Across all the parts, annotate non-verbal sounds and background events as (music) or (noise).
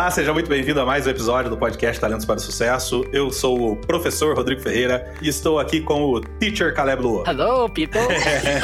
Olá, seja muito bem-vindo a mais um episódio do podcast Talentos para o Sucesso. Eu sou o professor Rodrigo Ferreira e estou aqui com o Teacher Caleb Lua. Hello, people!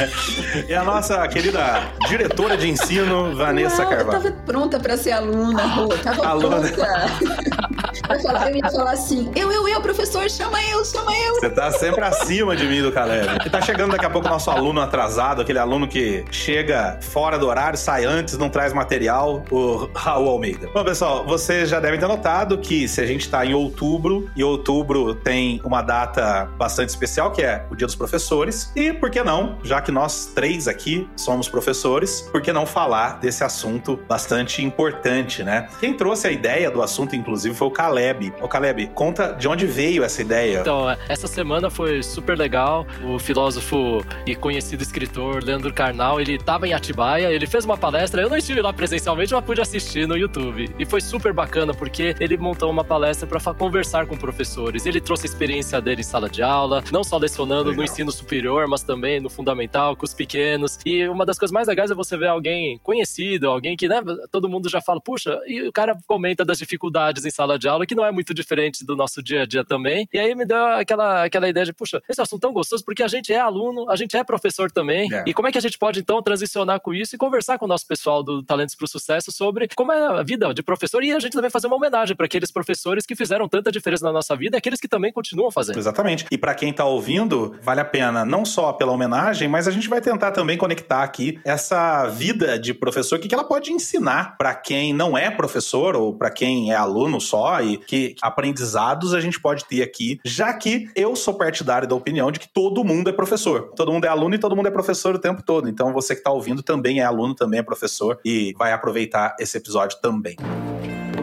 (laughs) e a nossa querida diretora de ensino, Vanessa Uau, Carvalho. Eu tava pronta para ser aluna, Rô. Tava (laughs) Aluna. pronta. (laughs) Eu, falava, eu ia falar assim, eu, eu, eu, professor, chama eu, chama eu. Você tá sempre acima de mim do Caleb. E tá chegando daqui a pouco o nosso aluno atrasado, aquele aluno que chega fora do horário, sai antes, não traz material, o Raul Almeida. Bom, pessoal, vocês já devem ter notado que se a gente tá em outubro, e outubro tem uma data bastante especial, que é o Dia dos Professores. E por que não, já que nós três aqui somos professores, por que não falar desse assunto bastante importante, né? Quem trouxe a ideia do assunto, inclusive, foi o Caleb. Ô, Caleb, conta de onde veio essa ideia. Então, essa semana foi super legal. O filósofo e conhecido escritor Leandro Carnal, ele estava em Atibaia, ele fez uma palestra. Eu não estive lá presencialmente, mas pude assistir no YouTube. E foi super bacana porque ele montou uma palestra para conversar com professores. Ele trouxe a experiência dele em sala de aula, não só lecionando Legal. no ensino superior, mas também no fundamental, com os pequenos. E uma das coisas mais legais é você ver alguém conhecido, alguém que, né, todo mundo já fala, puxa, e o cara comenta das dificuldades em sala de aula, que não é muito diferente do nosso dia a dia também. E aí me deu aquela, aquela ideia de, puxa, esse assunto tão gostoso, porque a gente é aluno, a gente é professor também. É. E como é que a gente pode, então, transicionar com isso e conversar com o nosso pessoal do Talentos para o Sucesso sobre como é a vida de professor e a gente também fazer uma homenagem para aqueles professores que fizeram tanta diferença na nossa vida e aqueles que também continuam fazendo. Exatamente. E para quem tá ouvindo, vale a pena não só pela homenagem, mas a gente vai tentar também conectar aqui essa vida de professor, o que ela pode ensinar para quem não é professor ou para quem é aluno só e que aprendizados a gente pode ter aqui, já que eu sou partidário da opinião de que todo mundo é professor. Todo mundo é aluno e todo mundo é professor o tempo todo. Então você que tá ouvindo também é aluno, também é professor e vai aproveitar esse episódio também.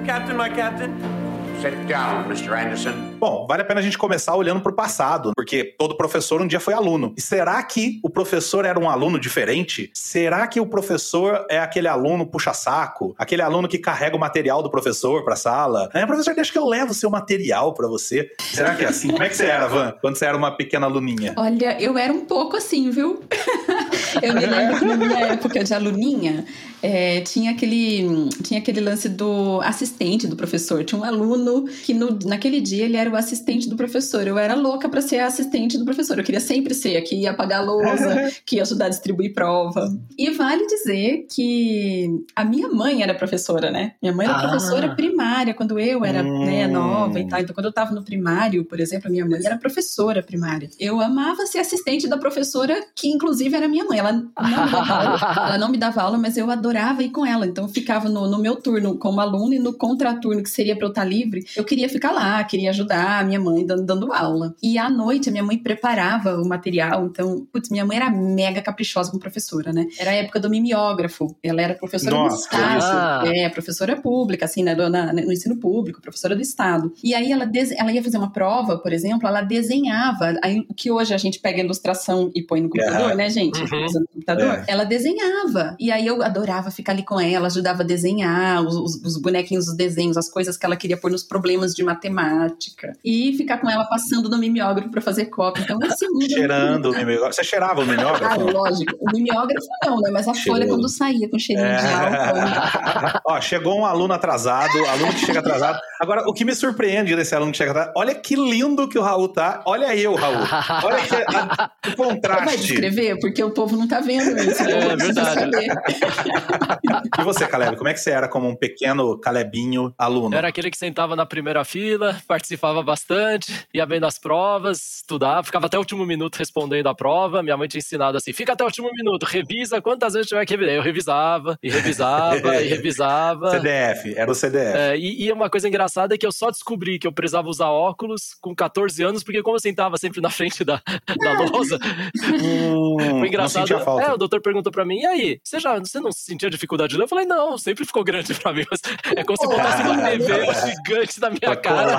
Captain, my captain. Sit down, Mr. Anderson. Bom, vale a pena a gente começar olhando para o passado, porque todo professor um dia foi aluno. E será que o professor era um aluno diferente? Será que o professor é aquele aluno puxa-saco? Aquele aluno que carrega o material do professor para a sala? É, professor, deixa que eu levo o seu material para você. Será que é assim? Como é que você era, Van, quando você era uma pequena aluninha? Olha, eu era um pouco assim, viu? (laughs) eu me lembro que na minha época de aluninha, é, tinha, aquele, tinha aquele lance do assistente do professor. Tinha um aluno que no, naquele dia ele era o assistente do professor. Eu era louca para ser a assistente do professor. Eu queria sempre ser a que ia apagar a lousa, (laughs) que ia ajudar a distribuir prova. E vale dizer que a minha mãe era professora, né? Minha mãe era Ah. professora primária quando eu era Hum. né, nova e tal. Então, quando eu tava no primário, por exemplo, a minha mãe era professora primária. Eu amava ser assistente da professora, que inclusive era minha mãe. Ela não me dava aula, (laughs) ela não me dava aula, mas eu adorava ir com ela. Então, eu ficava no, no meu turno como aluna e no contraturno, que seria pra eu estar livre, eu queria ficar lá, queria ajudar a minha mãe dando, dando aula. E à noite, a minha mãe preparava o material. Então, putz, minha mãe era mega caprichosa como professora, né? Era a época do mimeógrafo. Ela era professora Nossa, do Estado. Ah. É, professora pública, assim, né, na- no ensino público, professora do Estado. E aí ela, ela ia fazer uma prova, por exemplo, ela desenhava, aí, o que hoje a gente pega a ilustração e põe no computador, Aham. né, gente? Uhum. No computador. É. Ela desenhava. E aí eu adorava ficar ali com ela, ajudava a desenhar os, os- os bonequinhos, os desenhos, as coisas que ela queria pôr nos problemas de matemática. E ficar com ela passando no mimeógrafo pra fazer cópia. Então, esse mundo... Cheirando o mimeógrafo. Você cheirava o Ah, mimeógrafo? lógico. O mimeógrafo não, né? Mas a folha quando saía com cheirinho de álcool. né? (laughs) Ó, chegou um aluno atrasado, aluno que chega atrasado. Agora, o que me surpreende desse aluno que chega atrasado, olha que lindo que o Raul tá. Olha eu, Raul. Olha que, a- o Vai contraste. descrever? Porque o povo não tá vendo isso. É, precisa verdade. E você, Caleb, como é que você era como um pequeno Calebinho aluno? Eu era aquele que sentava na primeira fila, participava bastante, ia bem nas provas, estudava, ficava até o último minuto respondendo a prova. Minha mãe tinha ensinado assim: fica até o último minuto, revisa quantas vezes tiver que revisar. Eu revisava, e revisava, e (laughs) revisava. CDF, era o CDF. É, e, e uma coisa engraçada é que eu só descobri que eu precisava usar óculos com 14 anos, porque como eu sentava sempre na frente da, da (laughs) lousa, Hum, foi engraçado. É, o doutor perguntou pra mim, e aí, você já você não sentia dificuldade de ler? Eu falei, não, sempre ficou grande pra mim, é como se botasse (laughs) uma TV gigante na minha cara.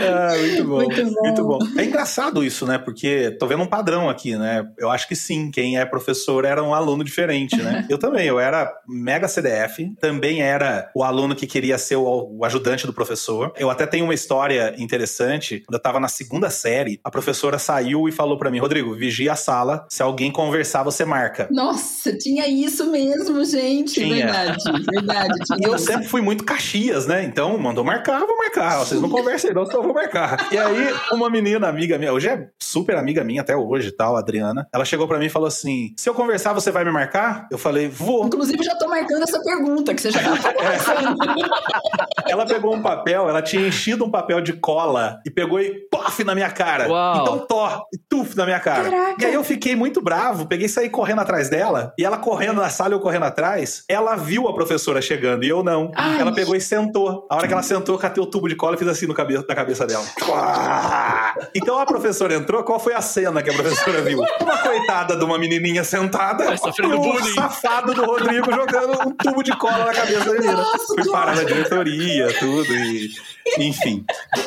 Ah, muito bom. Muito bom. Muito bom. É engraçado isso, né? Porque tô vendo um padrão aqui, né? Eu acho que sim, quem é professor era um aluno diferente, né? (laughs) eu também, eu era mega CDF, também era o aluno que queria ser o, o ajudante do professor. Eu até tenho uma história interessante. Quando eu tava na segunda série, a professora saiu e falou pra mim: Rodrigo, vigia a sala. Se alguém conversar, você marca. Nossa, tinha isso mesmo, gente. Tinha. Verdade, verdade. (laughs) E eu sempre fui muito caxias, né? Então, mandou marcar, vou marcar. Vocês não (laughs) conversem, não, eu vou marcar. E aí, uma menina, amiga minha, hoje é super amiga minha até hoje e tal, a Adriana, ela chegou pra mim e falou assim: se eu conversar, você vai me marcar? Eu falei, vou. Inclusive, já tô marcando essa pergunta, que você já tá (laughs) conversando. Ela pegou um papel, ela tinha enchido um papel de cola e pegou e pof na minha cara. Uau. Então, tó, e tuf na minha cara. Caraca. E aí eu fiquei muito bravo, peguei e saí correndo atrás dela, e ela correndo na sala, eu correndo atrás, ela viu a professora chegando e eu não. Ai. Ela pegou e sentou. A hora que ela sentou, eu catei o tubo de cola e fiz assim no cabe na cabeça dela. (laughs) Então a professora entrou, qual foi a cena que a professora viu? Uma coitada de uma menininha sentada Vai sofrendo e o bullying. safado do Rodrigo jogando um tubo de cola na cabeça da menina. Nossa, Fui parar na diretoria, tudo, e (laughs) enfim.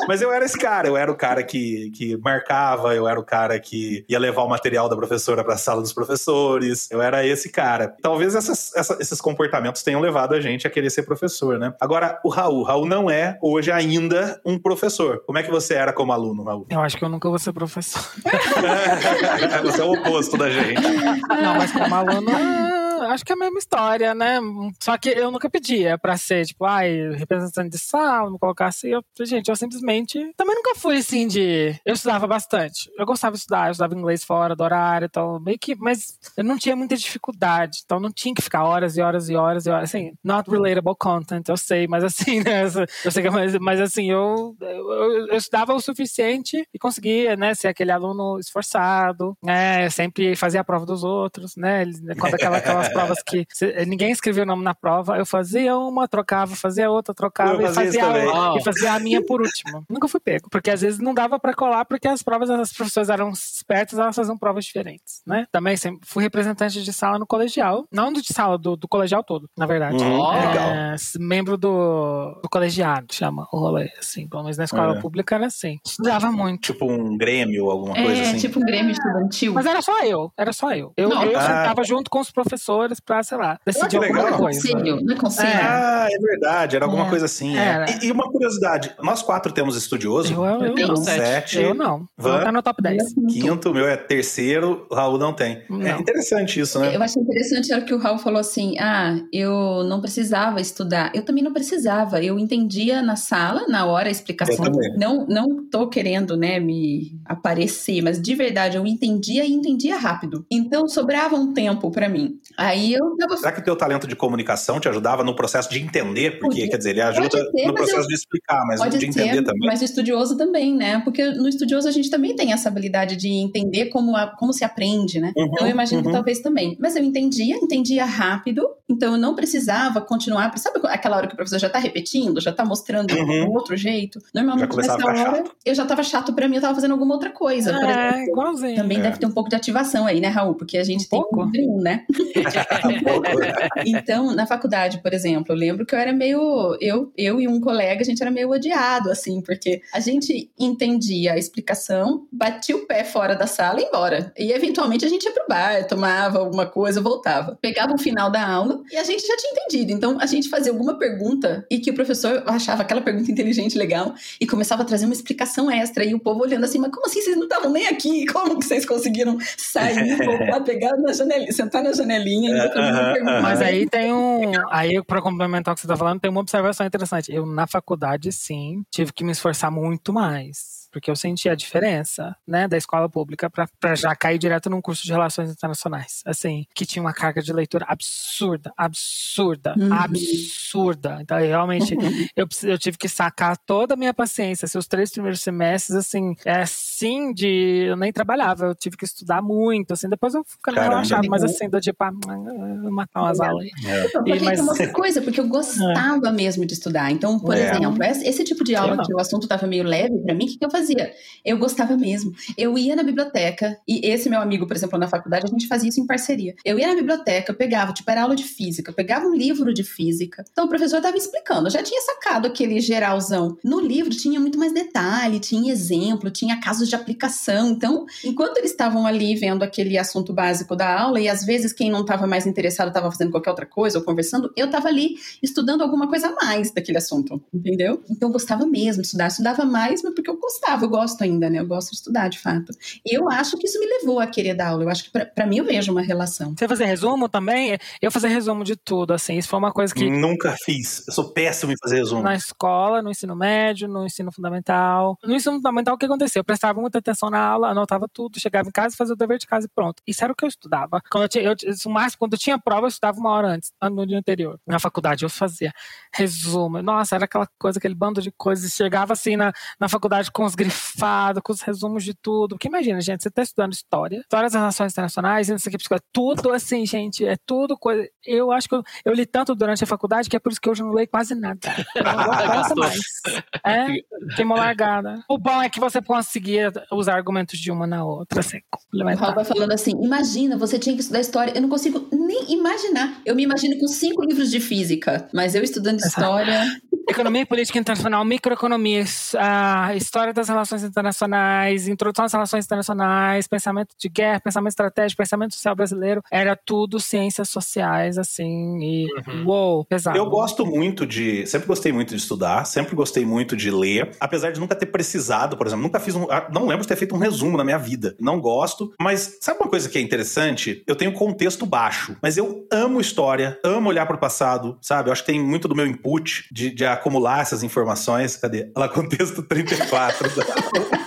Mas eu era esse cara, eu era o cara que, que marcava, eu era o cara que ia levar o material da professora para a sala dos professores, eu era esse cara. Talvez essas- essa- esses comportamentos tenham levado a gente a querer ser professor, né? Agora, o Raul, Raul não é hoje ainda um professor. Como é que você era como aluno, Raul? Eu acho que eu nunca vou ser professor. (laughs) você é o oposto da gente. Não, mas como aluno, ah, acho que é a mesma história, né? Só que eu nunca pedia pra ser, tipo, ai, representante de sala, me colocar assim. Eu, gente, eu simplesmente. Também nunca fui assim de. Eu estudava bastante. Eu gostava de estudar, eu estudava inglês fora do horário, então meio que. Mas eu não tinha muita dificuldade, então não tinha que ficar horas e horas e horas e horas. Assim, not relatable content, eu sei, mas assim, (laughs) né? Eu sei que, mas, mas assim, eu, eu, eu- estudava o suficiente e conseguia, né, ser aquele aluno esforçado, né? Sempre fazia a prova dos outros, né? Quando aquela, (laughs) aquelas provas que cê- ninguém escrevia o nome na prova, eu fazia uma, trocava, fazia outra, trocava Eu e fazia a, e fazia a minha por último. (laughs) Nunca fui pego, porque às vezes não dava pra colar porque as provas, as pessoas eram espertas, elas faziam provas diferentes, né? Também sempre fui representante de sala no colegial, não de sala, do, do colegial todo, na verdade. Uhum, Ó, legal. É, membro do, do colegiado, chama o rolê, assim. Pelo menos na escola É. pública era assim. Estudava muito. Tipo um Grêmio, alguma coisa É, assim. tipo um Grêmio estudantil. Mas era só eu, era só eu. Eu, Não. eu Ah. sentava junto com os professores pra, sei lá, decidir alguma legal. coisa. Conselho, não é conselho? É. Ah, é verdade, era alguma É. coisa assim. é. Era. E, e uma curiosidade: nós quatro temos estudioso. Eu, eu, eu, não. sete. Sete. Eu não. Van? Tá no top 10. Quinto, o meu é terceiro, o Raul não tem. É Não. interessante isso, né? Eu achei interessante a hora que o Raul falou assim: ah, eu não precisava estudar. Eu também não precisava. Eu entendia na sala, na hora, a explicação. Não, não tô querendo, né, me aparecer, mas de verdade eu entendia e entendia rápido. Então sobrava um tempo pra mim. Aí eu tava. Será que o teu talento de comunicação te ajudava no processo de entender? Porque, Podia. quer dizer, ele ajuda no processo eu- de explicar, mas Pode de entender ser, também. mas o estudioso também, né? Porque no estudioso a gente também tem essa habilidade de entender como, a- como se aprende, né? Uhum, então eu imagino que uhum. talvez também. Mas eu entendia, entendia rápido, então eu não precisava continuar. Sabe aquela hora que o professor já tá repetindo, já tá mostrando Uhum. um outro jeito? Normalmente nessa hora eu já tava chato pra mim, eu tava fazendo alguma outra coisa. É, exemplo, igualzinho. também É. deve ter um pouco de ativação aí, né, Raul? Porque a gente Um tem pouco. um né? (laughs) (laughs) Então, na faculdade, por exemplo, eu lembro que eu era meio. Eu, eu e um colega, a gente era meio odiado, assim, porque a gente entendia a explicação, batia o pé fora da sala e ia embora. E eventualmente a gente ia pro bar, tomava alguma coisa, voltava. Pegava o final da aula e a gente já tinha entendido. Então a gente fazia alguma pergunta e que o professor achava aquela pergunta inteligente, legal, e começava a trazer uma explicação extra. E o povo olhando assim, mas como assim vocês não estavam nem aqui? Como que vocês conseguiram sair, (laughs) voltar, pegar na janelinha, sentar na janelinha Aham, pergunta? aham. Mas aí tem um. Aí, pra complementar o que você tá falando, tem uma observação interessante. Eu, na faculdade, sim, tive que me esforçar muito mais. Porque eu senti a diferença, né, da escola pública pra, pra já cair direto num curso de relações internacionais. Assim, que tinha uma carga de leitura absurda, absurda, Uhum. absurda. Então, eu, realmente, (laughs) eu, eu tive que sacar toda a minha paciência. Seus três primeiros semestres, assim, é assim de. Eu nem trabalhava, eu tive que estudar muito, assim. Depois eu ficava relaxado, mas assim, do tipo, ah, vou matar umas aulas aí. É. Porque E, mas- uma (laughs) coisa, porque eu gostava mesmo de estudar. Então, por É. exemplo, esse, esse tipo de aula que o assunto estava meio leve pra mim, o que, que eu fazia? Fazia? Eu gostava mesmo. Eu ia na biblioteca, e esse meu amigo, por exemplo, na faculdade, a gente fazia isso em parceria. Eu ia na biblioteca, pegava, tipo, era aula de física, pegava um livro de física. Então o professor estava explicando, eu já tinha sacado aquele geralzão. No livro tinha muito mais detalhe, tinha exemplo, tinha casos de aplicação. Então, enquanto eles estavam ali vendo aquele assunto básico da aula, e às vezes quem não estava mais interessado estava fazendo qualquer outra coisa ou conversando, eu estava ali estudando alguma coisa a mais daquele assunto, entendeu? Então eu gostava mesmo de estudar, estudava mais, mas porque eu gostava, eu gosto ainda, né? Eu gosto de estudar, de fato. Eu acho que isso me levou a querer dar aula. Eu acho que para mim eu vejo uma relação. Você fazer resumo também? Eu fazer resumo de tudo, assim. Isso foi uma coisa que. Nunca fiz. Eu sou péssimo em fazer resumo. Na escola, no ensino médio, no ensino fundamental. No ensino fundamental, o que aconteceu? Eu prestava muita atenção na aula, anotava tudo, chegava em casa, fazia o dever de casa e pronto. Isso era o que eu estudava. Quando eu tinha, eu, o máximo, quando eu tinha prova, eu estudava uma hora antes, no dia anterior. Na faculdade, eu fazia resumo. Nossa, era aquela coisa, aquele bando de coisas. Chegava assim na, na faculdade com os grifados, com os resumos de tudo. Porque imagina, gente, você está estudando história, história das relações internacionais, não sei o que, tudo assim, gente, é tudo coisa. Eu acho que eu, eu li tanto durante a faculdade que é por isso que hoje eu não leio quase nada. Eu não gosto (laughs) mais. É, queimou largada. O bom é que você conseguia usar argumentos de uma na outra, assim, O Raul vai falando assim: imagina, você tinha que estudar história. Eu não consigo nem imaginar. Eu me imagino com cinco livros de física, mas eu estudando história. Economia e política internacional, microeconomia, a história das relações internacionais, introdução às relações internacionais, pensamento de guerra, pensamento estratégico, pensamento social brasileiro, era tudo ciências sociais, assim, e uhum. uou, pesado. Eu gosto muito de, sempre gostei muito de estudar, sempre gostei muito de ler, apesar de nunca ter precisado, por exemplo, nunca fiz um, ah, não lembro de ter feito um resumo na minha vida, não gosto, mas sabe uma coisa que é interessante? Eu tenho contexto baixo, mas eu amo história, amo olhar para o passado, sabe? Eu acho que tem muito do meu input de, de acumular essas informações. Cadê? Ela contexto 34. (laughs)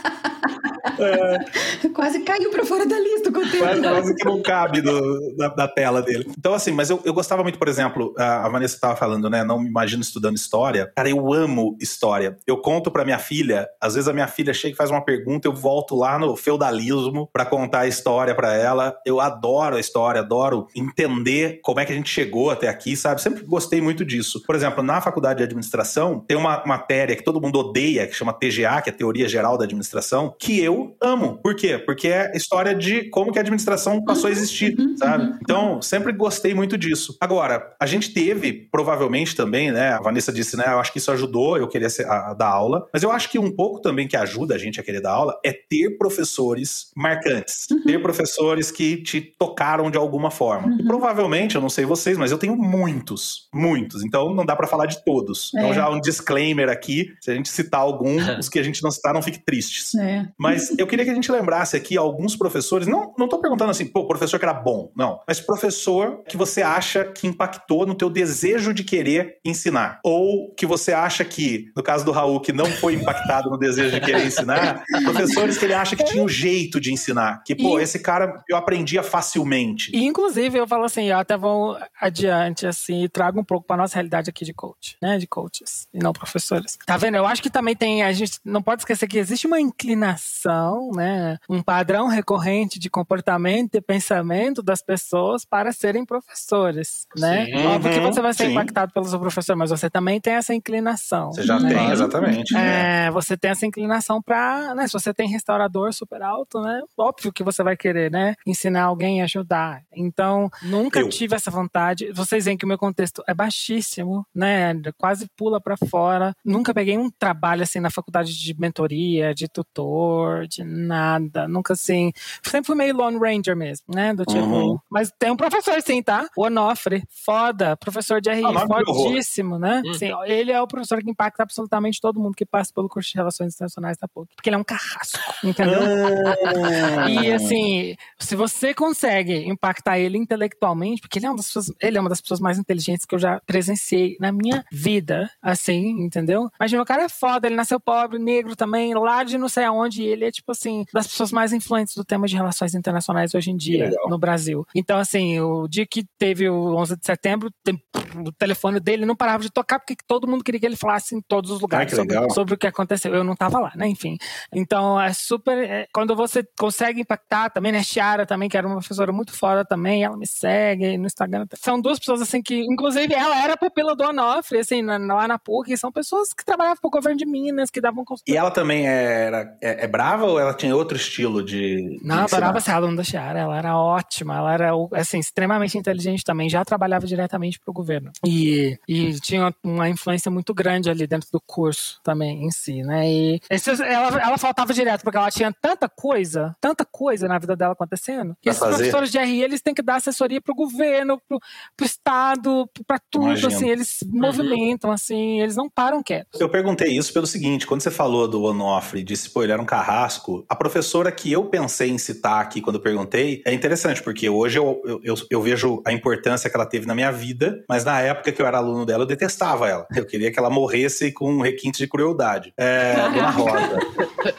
É. Quase caiu pra fora da lista o conteúdo. Quase, quase que não cabe do, da, da, tela dele. Então, assim, mas eu, eu gostava muito, por exemplo, a, Vanessa estava falando, né? Não me imagino estudando história. Cara, eu amo história. Eu conto pra minha filha, às vezes a minha filha chega e faz uma pergunta, eu volto lá no feudalismo para contar a história para ela. Eu adoro a história, adoro entender como é que a gente chegou até aqui, sabe? Sempre gostei muito disso. Por exemplo, na faculdade de administração, tem uma matéria que todo mundo odeia, que chama TGA, que é Teoria Geral da Administração, que eu amo. Por quê? Porque é história de como que a administração passou a existir, uhum, sabe? Uhum. Então, sempre gostei muito disso. Agora, a gente teve, provavelmente também, né? A Vanessa disse, né? Eu acho que isso ajudou eu querer ser, a, a, dar aula. Mas eu acho que um pouco também que ajuda a gente a querer dar aula é ter professores marcantes. Uhum. Ter professores que te tocaram de alguma forma. Uhum. provavelmente, eu não sei vocês, mas eu tenho muitos. Muitos. Então, não dá para falar de todos. Então, é. Então, já um disclaimer aqui. Se a gente citar algum, (laughs) os que a gente não citar não fique tristes. É. Mas eu queria que a gente lembrasse aqui alguns professores, não, não tô perguntando assim, pô, professor que era bom, não, mas professor que você acha que impactou no teu desejo de querer ensinar, ou que você acha que, no caso do Raul, que não foi impactado no desejo de querer ensinar, (laughs) professores que ele acha que tinha um jeito de ensinar, que, pô, e... esse cara eu aprendia facilmente. E, inclusive, eu falo assim, eu até vou adiante, assim, e trago um pouco para nossa realidade aqui de coach, né, de coaches, e não professores. Tá vendo? Eu acho que também tem, a gente não pode esquecer que existe uma inclinação né, um padrão recorrente de comportamento e pensamento das pessoas para serem professores, né? Sim, Óbvio que você vai ser sim. impactado pelo seu professor, mas você também tem essa inclinação. Você já né? tem, exatamente. É, é. Você tem essa inclinação para, né, se você tem restaurador super alto, né, óbvio que você vai querer, né, ensinar alguém a ajudar. Então, nunca Eu. tive essa vontade. Vocês veem que o meu contexto é baixíssimo, né, quase pula para fora. Nunca peguei um trabalho assim na faculdade de mentoria, de tutor, de nada. Nunca assim. Sempre fui meio Lone Ranger mesmo, né? Do tipo. Uhum. Mas tem um professor, sim, tá? O Onofre. Foda. Professor de RI, ah, fodíssimo, né? Uhum. Sim, ele é o professor que impacta absolutamente todo mundo que passa pelo curso de Relações Internacionais da PUC. Porque ele é um carrasco, entendeu? Ah. (laughs) e assim, se você consegue impactar ele intelectualmente, porque ele é, uma das pessoas, ele é uma das pessoas mais inteligentes que eu já presenciei na minha vida, assim, entendeu? Imagina, o cara é foda, ele nasceu pobre, negro também, lá de não sei aonde, e ele é tipo tipo assim, das pessoas mais influentes do tema de relações internacionais hoje em dia legal. no Brasil. Então, assim, o dia que teve o 11 de setembro, tem- o telefone dele não parava de tocar porque todo mundo queria que ele falasse em todos os lugares que sobre, sobre o que aconteceu. Eu não tava lá, né? Enfim. Então, é super. é, quando você consegue impactar também, né? Chiara também, que era uma professora muito foda também, ela me segue no Instagram. São duas pessoas, assim, que, inclusive, ela era pupila do Onofre, assim, na- lá na PUC, são pessoas que trabalhavam pro governo de Minas, que davam E ela também era é, é brava ou ela tinha outro estilo de. Não, de adorava ser aluna da Chiara, ela era ótima, ela era, assim, extremamente inteligente também, já trabalhava diretamente pro governo. E, e tinha uma influência muito grande ali dentro do curso também, em si, né? E esses- ela, ela faltava direto, porque ela tinha tanta coisa, tanta coisa na vida dela acontecendo, que Pra esses fazer. professores de RI, eles têm que dar assessoria pro governo, pro, pro Estado, pra tudo, Imagino. assim, eles movimentam, assim, eles não param quietos. Eu perguntei isso pelo seguinte: quando você falou do Onofre, disse, pô, ele era um carrasco, a professora que eu pensei em citar aqui quando perguntei é interessante, porque hoje eu, eu, eu, eu vejo a importância que ela teve na minha vida, mas na época que eu era aluno dela, eu detestava ela. Eu queria que ela morresse com um requinte de crueldade. É, Dona Rosa.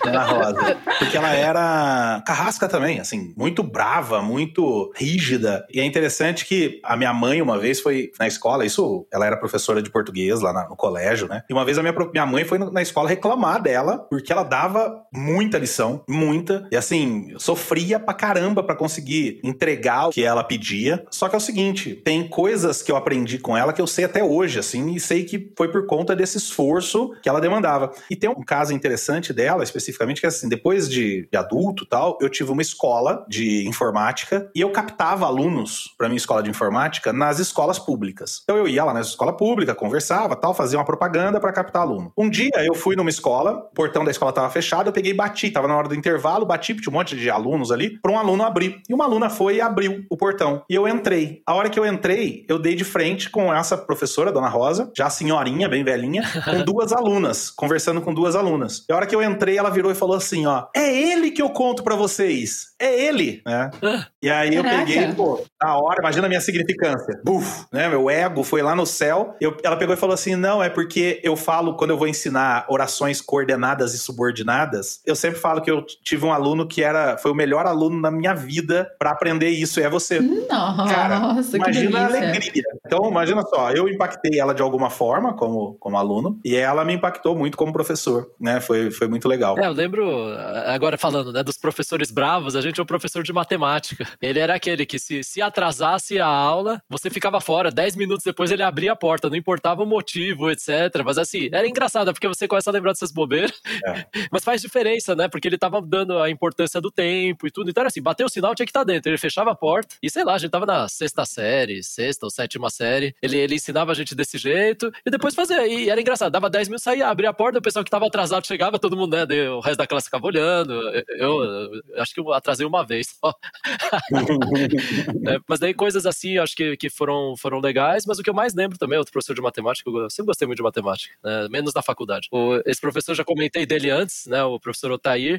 Dona Rosa. Porque ela era carrasca também, assim, muito brava, muito rígida. E é interessante que a minha mãe, uma vez, foi na escola, isso, ela era professora de português lá na- no colégio, né? E uma vez a minha, minha mãe foi na escola reclamar dela, porque ela dava muita lição, muita. E assim, sofria pra caramba pra conseguir entregar o que ela pedia. Só que é o seguinte, tem coisas que eu aprendi com ela que eu sei até hoje, assim, e sei que foi por conta desse esforço que ela demandava. E tem um caso interessante dela, especificamente, que é assim, depois de, de adulto tal, eu tive uma escola de informática e eu captava alunos pra minha escola de informática nas escolas públicas. Então eu ia lá na escola pública, conversava, tal, fazia uma propaganda pra captar aluno. Um dia eu fui numa escola, o portão da escola tava fechado, eu peguei e bati, tava na hora do intervalo, bati, tinha um monte de alunos ali, pra um aluno abrir. E uma aluna foi e abriu o portão. E eu entrei. A hora que eu entrei, eu dei de frente com essa professora, Dona Rosa, já senhorinha, bem velhinha, com (laughs) duas alunas, conversando com duas alunas. E a hora que eu entrei, ela virou e falou assim, ó, é ele que eu conto pra vocês. É ele, né? (laughs) E aí eu Caraca. peguei, pô, na hora, imagina a minha significância. Buf, né? Meu ego foi lá no céu. Eu- ela pegou e falou assim: não, é porque eu falo, quando eu vou ensinar orações coordenadas e subordinadas, eu sempre falo que eu tive um aluno que era, foi o melhor aluno na minha vida pra aprender isso. E é você. Cara, Nossa, que Imagina a alegria. Então, imagina só, eu impactei ela de alguma forma como, como aluno, e ela me impactou muito como professor, né? Foi, foi muito legal. É, eu lembro, agora falando, né, dos professores bravos, a gente tinha um professor de matemática. Ele era aquele que se, se atrasasse a aula, você ficava fora, 10 minutos depois ele abria a porta, não importava o motivo, etc. Mas assim, era engraçado, porque você começa a lembrar dessas bobeiras, É. (laughs) mas faz diferença, né? Porque ele tava dando a importância do tempo e tudo. Então era assim, bateu o sinal, tinha que estar dentro. Ele fechava a porta, e sei lá, a gente tava na sexta série, sexta ou sétima série. Ele, ele ensinava a gente desse jeito, e depois fazia. E era engraçado, dava 10 minutos, saía, abria a porta, o pessoal que tava atrasado chegava, todo mundo, né? O resto da classe ficava olhando. Eu, eu acho que eu atrasei uma vez só. (laughs) É, mas daí coisas assim, acho que, que foram, foram legais, mas o que eu mais lembro também, outro professor de matemática, eu sempre gostei muito de matemática, né, menos na faculdade. O- esse professor, já comentei dele antes, né, o professor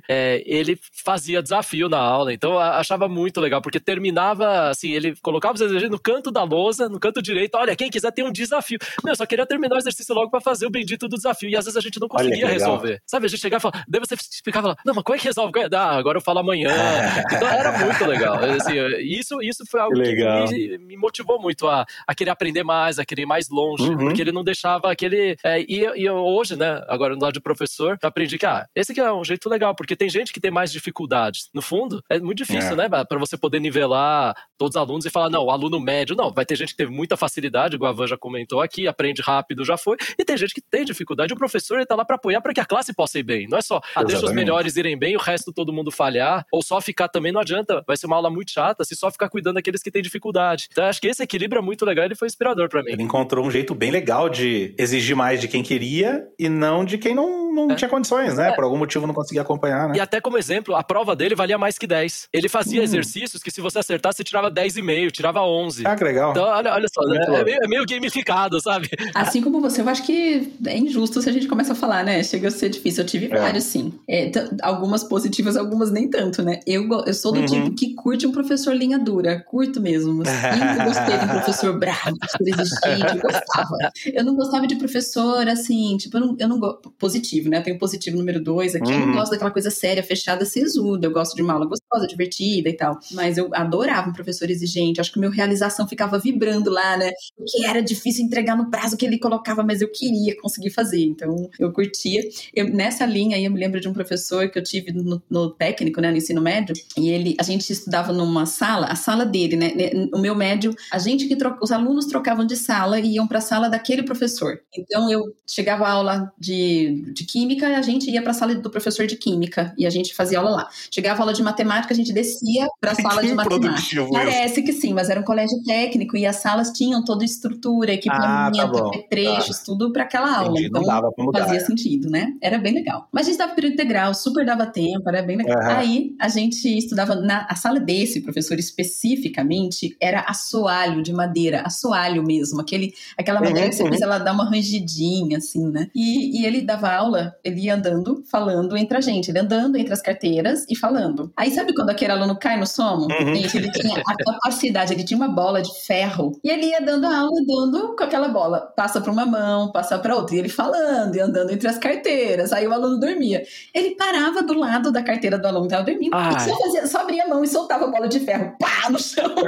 É, ele fazia desafio na aula, então eu achava muito legal, porque terminava, assim, ele colocava os exercícios no canto da lousa, no canto direito, olha, quem quiser tem um desafio. Meu, eu só queria terminar o exercício logo pra fazer o bendito do desafio, e às vezes a gente não conseguia resolver. Sabe, a gente chegava e falava, daí você ficava lá, não, mas como é que resolve? Ah, agora eu falo amanhã. (laughs) Então era muito legal. Assim, isso, isso foi algo Que que, me, me motivou muito a, a querer aprender mais, a querer ir mais longe, Uhum. porque ele não deixava aquele. é, e, e hoje, né, agora no lado de professor, eu aprendi que, ah, esse aqui é um jeito legal, porque tem gente que tem mais dificuldades. No fundo, é muito difícil, É. né, pra você poder nivelar todos os alunos e falar, não, o aluno médio, não, vai ter gente que teve muita facilidade, igual a Van já comentou aqui, aprende rápido, já foi, e tem gente que tem dificuldade, o professor ele tá lá pra apoiar para que a classe possa ir bem. Não é só, ah, deixa os melhores irem bem, o resto todo mundo falhar, ou só ficar também não adianta, vai ser uma aula muito chata se só ficar cuidando daqueles que têm dificuldade. Então, acho que esse equilíbrio é muito legal, ele foi inspirador pra mim. Ele encontrou um jeito bem legal de exigir mais de quem queria e não de quem não, não tinha condições, né? É. Por algum motivo não conseguia acompanhar, né? E até como exemplo, a prova dele valia mais que 10. Ele Hum. fazia exercícios que se você acertasse, você tirava 10,5, tirava 11. Ah, que legal. Então, olha, olha só, né? É louco. meio, é meio gamificado, sabe? Assim como você, eu acho que é injusto se a gente começa a falar, né? Chega a ser difícil. Eu tive É. vários, sim. É, algumas positivas, algumas nem tanto, né? Eu, eu sou do Uhum. tipo que curte um professor linha dura. Curto mesmo. Sempre gostei de um professor bravo, professor exigente. Eu gostava. Eu não gostava de professor, assim, tipo, eu não, eu não gosto. Positivo, né? Tem o positivo número dois aqui. Eu Uhum. não gosto daquela coisa séria, fechada, sisuda. Eu gosto de uma aula gostosa, divertida e tal. Mas eu adorava um professor exigente. Acho que minha realização ficava vibrando lá, né? que era difícil entregar no prazo que ele colocava, mas eu queria conseguir fazer. Então, eu curtia. Eu, nessa linha aí, eu me lembro de um professor que eu tive no, no técnico, né, no ensino médio, e ele, a gente estudava numa sala, a sala dele, né, né, o meu médio, a gente que troca, os alunos trocavam de sala e iam para a sala daquele professor. Então, eu chegava à aula de, de química, a gente ia para a sala do professor de química e a gente fazia aula lá. Chegava a aula de matemática, a gente descia para a sala de matemática. Parece que sim, mas era um colégio técnico e as salas tinham toda estrutura, equipamento, Ah, tá bom. apetrechos, tudo para aquela aula. Entendi, Então dava pra mudar. fazia é. sentido, né? Era bem legal. Mas a gente dava período integral, super dava tempo, era bem legal. Aham. Aí a gente estudava na a sala desse professor especificamente era assoalho de madeira, assoalho mesmo, aquele aquela madeira Uhum, que você uhum. ela dar uma rangidinha assim, né? E, e ele dava aula, ele ia andando, falando entre a gente, ele andando entre as carteiras e falando. Aí sabe quando aquele aluno cai no sono? Uhum. Gente, ele tinha a capacidade, ele tinha uma bola de ferro e ele ia dando aula, dando com aquela bola, passa para uma mão, passa para outra, e ele falando e andando entre as carteiras. Aí o aluno dormia. Ele parava do lado da carteira do aluno que estava dormindo Ai. e só, fazia, só abria a mão e soltava a bola de ferro, pá, no chão. (laughs)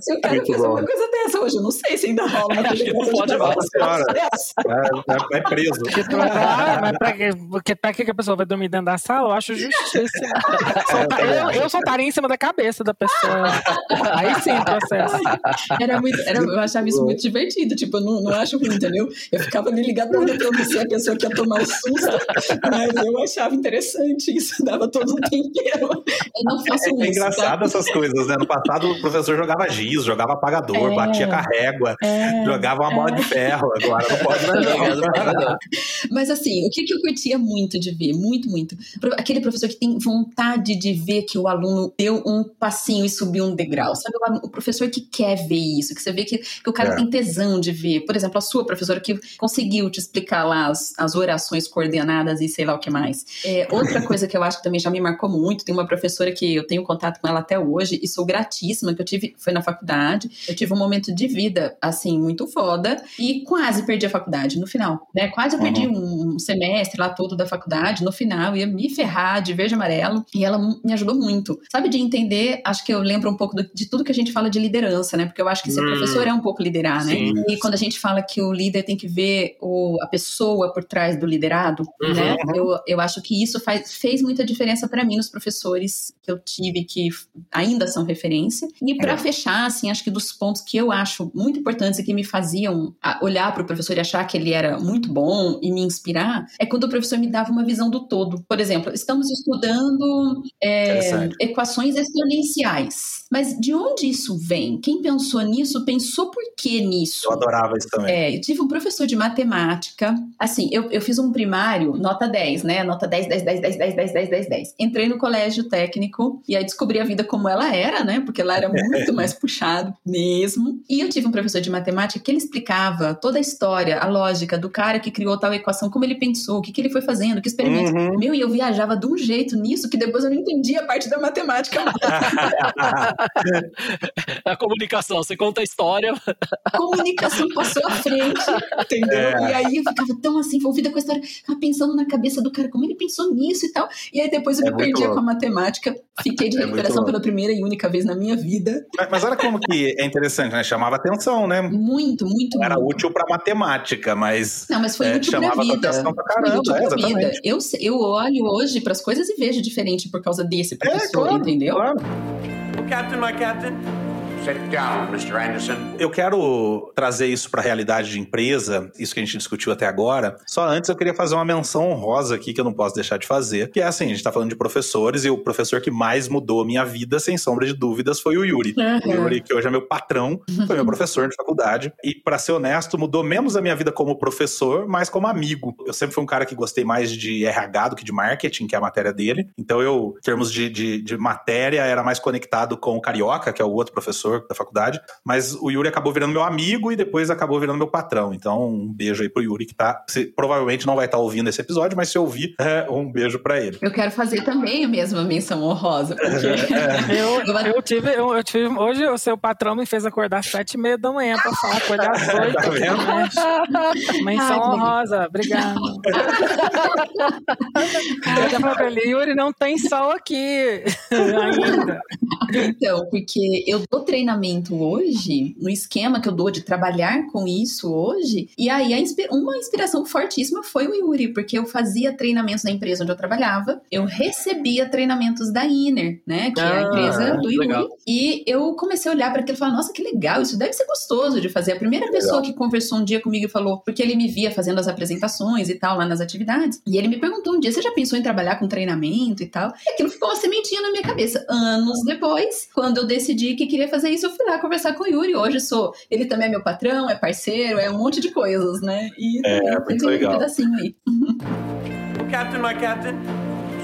Se o cara Muito fez bom. uma coisa dessa hoje, eu não sei se ainda rola uma Acho que não pode mais. Senhora. é, é- é preso. Mas pra que, porque pra que que a pessoa vai dormir dentro da sala? Eu acho justíssimo. (laughs) Soltar- eu, eu soltaria em cima da cabeça da pessoa. Aí sim, processo. Era muito, era- eu achava isso muito divertido, tipo, eu não, não acho ruim, entendeu? Eu ficava ali ligadona pra eu não ser a pessoa que ia tomar o susto, mas eu achava interessante, isso dava todo um tempero. Eu não faço É, isso. é engraçado tá? essas coisas, né? No passado o professor jogava giz, jogava apagador, É. batia com a régua, É, jogava uma bola de ferro. Agora não pode mais. (laughs) Mas assim, o que, que eu curtia muito de ver? Muito, muito. Aquele professor que tem vontade de ver que o aluno deu um passinho e subiu um degrau. Sabe, o, professor que quer ver isso, que você vê que, que o cara É. tem tesão de ver. Por exemplo, a sua professora que conseguiu te explicar lá as, as orações coordenadas e sei lá o que mais. É, outra coisa que eu acho que também já me marcou muito, tem uma professora que eu tenho contato com ela até hoje e sou gratíssima, que eu tive, foi na faculdade, eu tive um momento de vida, assim, muito foda e quase perdi a faculdade no final, né? Quase eu perdi um semestre lá todo da faculdade, no final ia me ferrar de verde e amarelo e ela me ajudou muito. Sabe, de entender, acho que eu lembro um pouco do- de tudo que a gente fala de liderança, né? Porque eu acho que ser Hum. professor é um pouco liderar, né? Sim. E quando a gente fala que o líder tem que ver o, a pessoa por trás do liderado, Uhum, né? Eu, eu acho que isso faz, fez muita diferença para mim nos professores que eu tive que ainda são referência. E para É. fechar, assim, acho que dos pontos que eu acho muito importantes e que me faziam a- olhar para o professor e achar que ele era muito bom e me inspirar, é quando o professor me dava uma visão do todo. Por exemplo, estamos estudando é, equações exponenciais. Mas de onde isso vem? Quem pensou nisso, pensou por que nisso? Eu adorava isso também. É, eu tive um professor de matemática. Assim, eu, eu fiz um primário, nota 10, né? Nota 10, 10, 10, 10, 10, 10, 10, 10, 10. Entrei no colégio técnico e aí descobri a vida como ela era, né? Porque lá era muito (laughs) mais puxado mesmo. E eu tive um professor de matemática que ele explicava toda a história, a lógica do cara que criou tal equação, como ele pensou, o que, que ele foi fazendo, que experimentos. Uhum. Meu, e eu viajava de um jeito nisso que depois eu não entendia a parte da matemática. (laughs) A comunicação, você conta a história. a comunicação passou à frente, entendeu? É. E aí eu ficava tão assim, envolvida com a história, pensando na cabeça do cara, como ele pensou nisso e tal. E aí depois eu É me perdia louco. com a matemática, fiquei de É recuperação pela primeira e única vez na minha vida. Mas, mas olha como que é interessante, né? Chamava atenção, né? Muito, muito, Era muito. útil pra matemática, mas Não, mas foi É, útil pra chamava vida. Atenção pra caramba, é. Eu, eu olho hoje pras coisas e vejo diferente por causa desse professor, claro, entendeu? claro. Captain, my captain. Sit down, Mr. Anderson. Eu quero trazer isso para a realidade de empresa, isso que a gente discutiu até agora. Só antes eu queria fazer uma menção honrosa aqui que eu não posso deixar de fazer, que é assim, a gente tá falando de professores e o professor que mais mudou a minha vida, sem sombra de dúvidas, foi o Yuri. O Yuri, que hoje é meu patrão, foi meu professor de faculdade. E, para ser honesto, mudou menos a minha vida como professor, mas como amigo. Eu sempre fui um cara que gostei mais de RH do que de marketing, que é a matéria dele. Então, eu, em termos de, de, de matéria, era mais conectado com o Carioca, que é o outro professor da faculdade, mas o Yuri acabou virando meu amigo e depois acabou virando meu patrão. Então, um beijo aí pro Yuri, que tá. se- provavelmente não vai estar ouvindo esse episódio, mas se ouvir, (laughs) é, um beijo pra ele. Eu quero fazer também a mesma menção honrosa, porque (laughs) Eu, Eu- eu tive, eu, eu tive, hoje o seu patrão me fez acordar às sete e meia da manhã pra falar, acordar às (laughs) oito. Tá vendo? Menção Ai, honrosa, pra ele, Yuri, não tem sol aqui ainda. Então, porque eu dou treinamento hoje, no esquema que eu dou de trabalhar com isso hoje, e aí uma inspiração fortíssima foi o Yuri, porque eu fazia treinamentos na empresa onde eu trabalhava, eu recebia treinamentos da Inner, né, que é a Ah, empresa do Yuri, legal. e eu comecei a olhar para aquilo e falar, nossa, que legal, isso deve ser gostoso de fazer. A primeira pessoa que conversou um dia comigo e falou, porque ele me via fazendo as apresentações e tal, lá nas atividades, e ele me perguntou um dia, você já pensou em trabalhar com treinamento e tal? E aquilo ficou uma sementinha na minha cabeça. Anos depois, quando eu decidi que queria fazer isso, eu fui lá conversar com o Yuri. Hoje sou, ele também é meu patrão, é parceiro, é um monte de coisas, né? E É, muito tem um legal. pedacinho aí. Captain, my captain.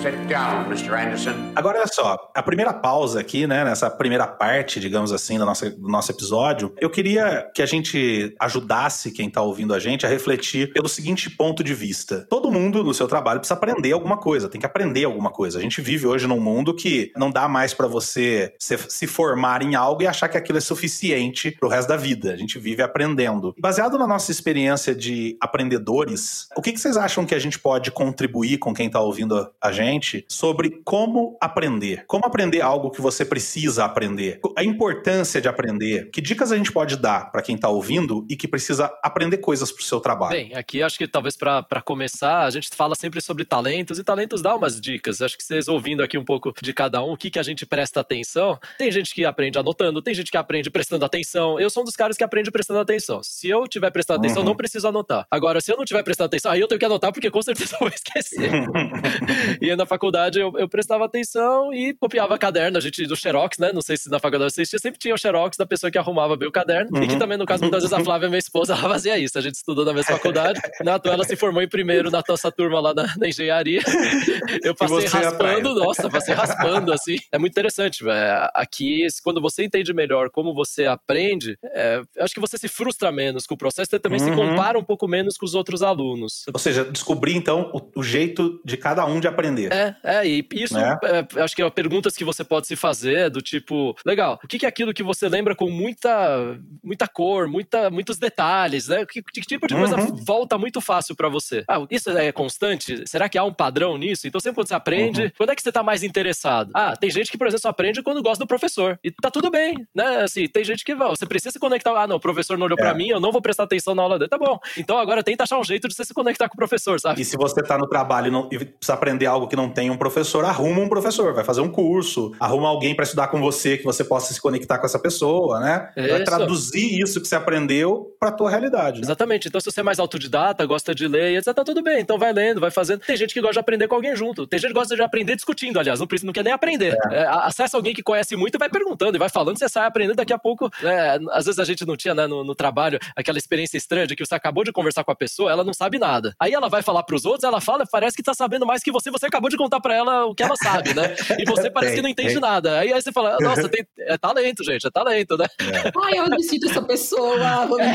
Sit down, Mr. Anderson. Agora, olha só, a primeira pausa aqui, né, nessa primeira parte, digamos assim, do nosso, do nosso episódio, eu queria que a gente ajudasse quem tá ouvindo a gente a refletir pelo seguinte ponto de vista. Todo mundo no seu trabalho precisa aprender alguma coisa, tem que aprender alguma coisa. A gente vive hoje num mundo que não dá mais pra você se, se formar em algo e achar que aquilo é suficiente pro resto da vida. A gente vive aprendendo. Baseado na nossa experiência de aprendedores, o que, que vocês acham que a gente pode contribuir com quem tá ouvindo a gente sobre como aprender? Como aprender algo que você precisa aprender? A importância de aprender. Que dicas a gente pode dar pra quem tá ouvindo e que precisa aprender coisas pro seu trabalho? Bem, aqui acho que talvez para começar, a gente fala sempre sobre talentos e talentos dá umas dicas. Acho que vocês ouvindo aqui um pouco de cada um, o que, que a gente presta atenção. Tem gente que aprende anotando, tem gente que aprende prestando atenção. Eu sou um dos caras que aprende prestando atenção. Se eu tiver prestando atenção, Uhum. não preciso anotar. Agora, se eu não tiver prestando atenção, aí eu tenho que anotar porque com certeza eu vou (laughs) esquecer. (laughs) e na faculdade eu, eu prestava atenção e copiava caderno, a gente do Xerox, né? Não sei se na faculdade vocês tinham, sempre tinha o Xerox da pessoa que arrumava bem o caderno. E que Uhum. também, no caso, muitas vezes a Flávia, minha esposa, (laughs) ela fazia isso. A gente estudou na mesma faculdade. Na tua, ela se formou em primeiro na nossa turma lá na, na engenharia. (laughs) Eu passei raspando, nossa, passei raspando, assim. É muito interessante, velho. Aqui, quando você entende melhor como você aprende, é, eu acho que você se frustra menos com o processo e também se Uhum. compara um pouco menos com os outros alunos. Ou seja, descobrir então o, o jeito de cada um de aprender. É, é, e isso Né? é, acho que é perguntas que você pode se fazer do tipo, legal, o que é aquilo que você lembra com muita muita cor, muita, muitos detalhes, né? Que, que tipo de coisa Uhum. volta muito fácil pra você? Ah, isso é constante? Será que há um padrão nisso? Então sempre quando você aprende, Uhum. quando é que você tá mais interessado? Ah, tem gente que, por exemplo, só aprende quando gosta do professor. E tá tudo bem, né? Assim, tem gente que, você precisa se conectar. Ah, não, o professor não olhou É. pra mim, eu não vou prestar atenção na aula dele. Tá bom. Então agora tenta achar um jeito de você se conectar com o professor, sabe? E se você tá no trabalho e, não, e precisa aprender algo que não tem um professor, arruma um professor, vai fazer um curso, arruma alguém pra estudar com você que você possa se conectar com essa pessoa, né? Vai Isso. traduzir isso que você aprendeu pra tua realidade. né? Exatamente. Então, se você é mais autodidata, gosta de ler, etc., tá tudo bem. Então, vai lendo, vai fazendo. Tem gente que gosta de aprender com alguém junto. Tem gente que gosta de aprender discutindo, aliás. Não, precisa, não quer nem aprender. É, a- acessa alguém que conhece muito e vai perguntando, e vai falando, você sai aprendendo. Daqui a pouco, né, às vezes a gente não tinha né, no, no trabalho aquela experiência estranha de que você acabou de conversar com a pessoa, ela não sabe nada. Aí ela vai falar pros outros, ela fala, parece que tá sabendo mais que você, você acabou de contar pra ela o que ela sabe, né? E você parece que não entende nada. Aí, aí você fala, nossa, tem, é talento, gente, é talento, né? Ai, eu necessito essa pessoa, vou me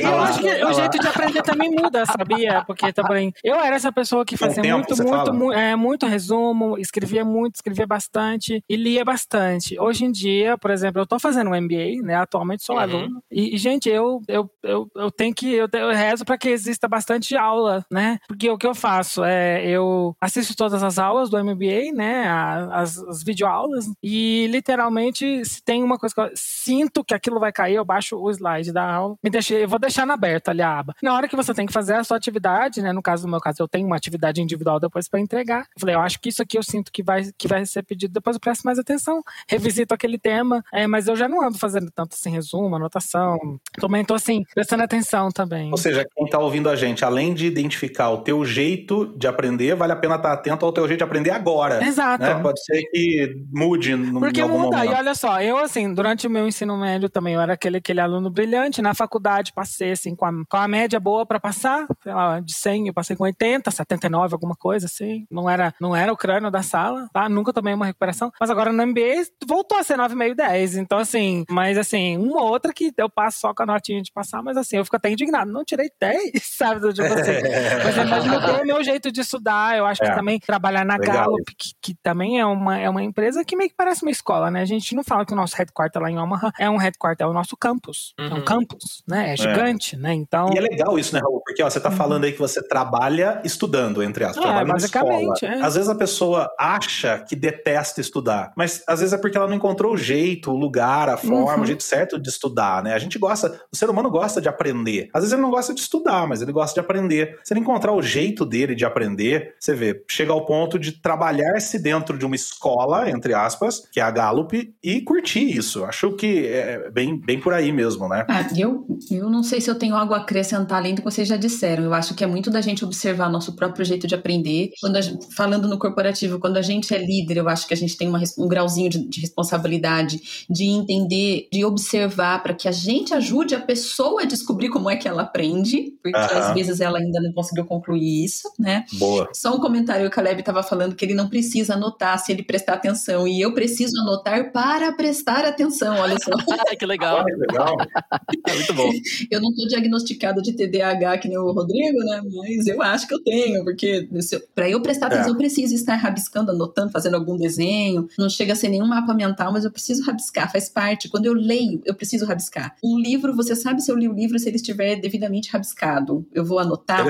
Eu lá, acho que o jeito de aprender também muda, sabia? Porque (laughs) também. Eu era essa pessoa que fazia tempo, muito, muito, mu- é, muito resumo, escrevia muito, escrevia bastante e lia bastante. Hoje em dia, por exemplo, eu tô fazendo um MBA, né? Atualmente sou Uhum. aluno. E, e, gente, eu, eu, eu, eu tenho que. Eu, eu rezo para que exista bastante aula, né? Porque o que eu faço é eu assisto todas as aulas do MBA, né? As, as videoaulas, e literalmente, se tem uma coisa que eu sinto que aquilo vai cair, eu baixo o slide da aula. Me eu vou deixar na aberta ali a aba. Na hora que você tem que fazer a sua atividade, né? No caso do meu caso, eu tenho uma atividade individual depois para entregar. Eu falei, eu acho que isso aqui eu sinto que vai, que vai ser pedido, depois eu presto mais atenção, revisito aquele tema, é, mas eu já não ando fazendo tanto assim, resumo, anotação. Também tô assim, prestando atenção também. Ou seja, quem tá ouvindo a gente, além de identificar o teu jeito de aprender, vale a pena estar atento ao teu jeito de aprender agora. Exato. Né? Pode ser que mude no, Porque algum muda, momento. e olha só, eu assim, durante o meu ensino médio também, eu era aquele, aquele aluno brilhante, na faculdade passei assim, com a, com a média boa pra passar, sei lá, de 100 eu passei com 80, 79, alguma coisa assim, não era, não era o crânio da sala, tá? Nunca tomei uma recuperação, mas agora no MBA voltou a ser 9,5, 10, então assim, mas assim, uma ou outra que eu passo só com a notinha de passar, mas assim, eu fico até indignado, não tirei 10, (laughs) sabe, do tipo assim, (laughs) mas imagina ter o meu jeito de estudar, eu acho que É. também trabalhar na Legal Gallup, que, que também é uma, é uma empresa que meio que parece uma escola, né? A gente não fala que o nosso headquarter lá em Omaha é um headquarter, é o nosso campus. É um Uhum. campus, né? É gigante, né? Então. E é legal isso, né, Raul? Porque ó, você tá falando aí que você trabalha estudando, entre aspas. É, trabalha basicamente, escola. é. Às vezes a pessoa acha que detesta estudar, mas às vezes é porque ela não encontrou o jeito, o lugar, a forma, Uhum. o jeito certo de estudar, né? A gente gosta, o ser humano gosta de aprender. Às vezes ele não gosta de estudar, mas ele gosta de aprender. Se ele encontrar o jeito dele de aprender, você vê, chega ao ponto de trabalhar-se dentro de uma escola, entre aspas, que é a Gallup, e curtir isso. Acho que é bem, bem por aí mesmo, né? Ah, eu, eu não sei se eu tenho algo a acrescentar além do que vocês já disseram. Eu acho que é muito da gente observar nosso próprio jeito de aprender. Quando gente- falando no corporativo, quando a gente é líder, eu acho que a gente tem uma um grauzinho de, de responsabilidade de entender, de observar para que a gente ajude a pessoa a descobrir como é que ela aprende, porque Aham. às vezes ela ainda não conseguiu concluir isso, né? Boa. Só um comentário, Caleb estava falando que ele não precisa anotar se ele prestar atenção, e eu preciso anotar para prestar atenção, olha só. (laughs) Ai, que legal. Olha que legal. (laughs) Muito bom. Eu não tô diagnosticada de TDAH que nem o Rodrigo, né? Mas eu acho que eu tenho, porque para eu prestar atenção, É. eu preciso estar rabiscando, anotando, fazendo algum desenho. Não chega a ser nenhum mapa mental, mas eu preciso rabiscar, faz parte. Quando eu leio, eu preciso rabiscar. Um livro, você sabe se eu li o livro se ele estiver devidamente rabiscado. Eu vou anotar,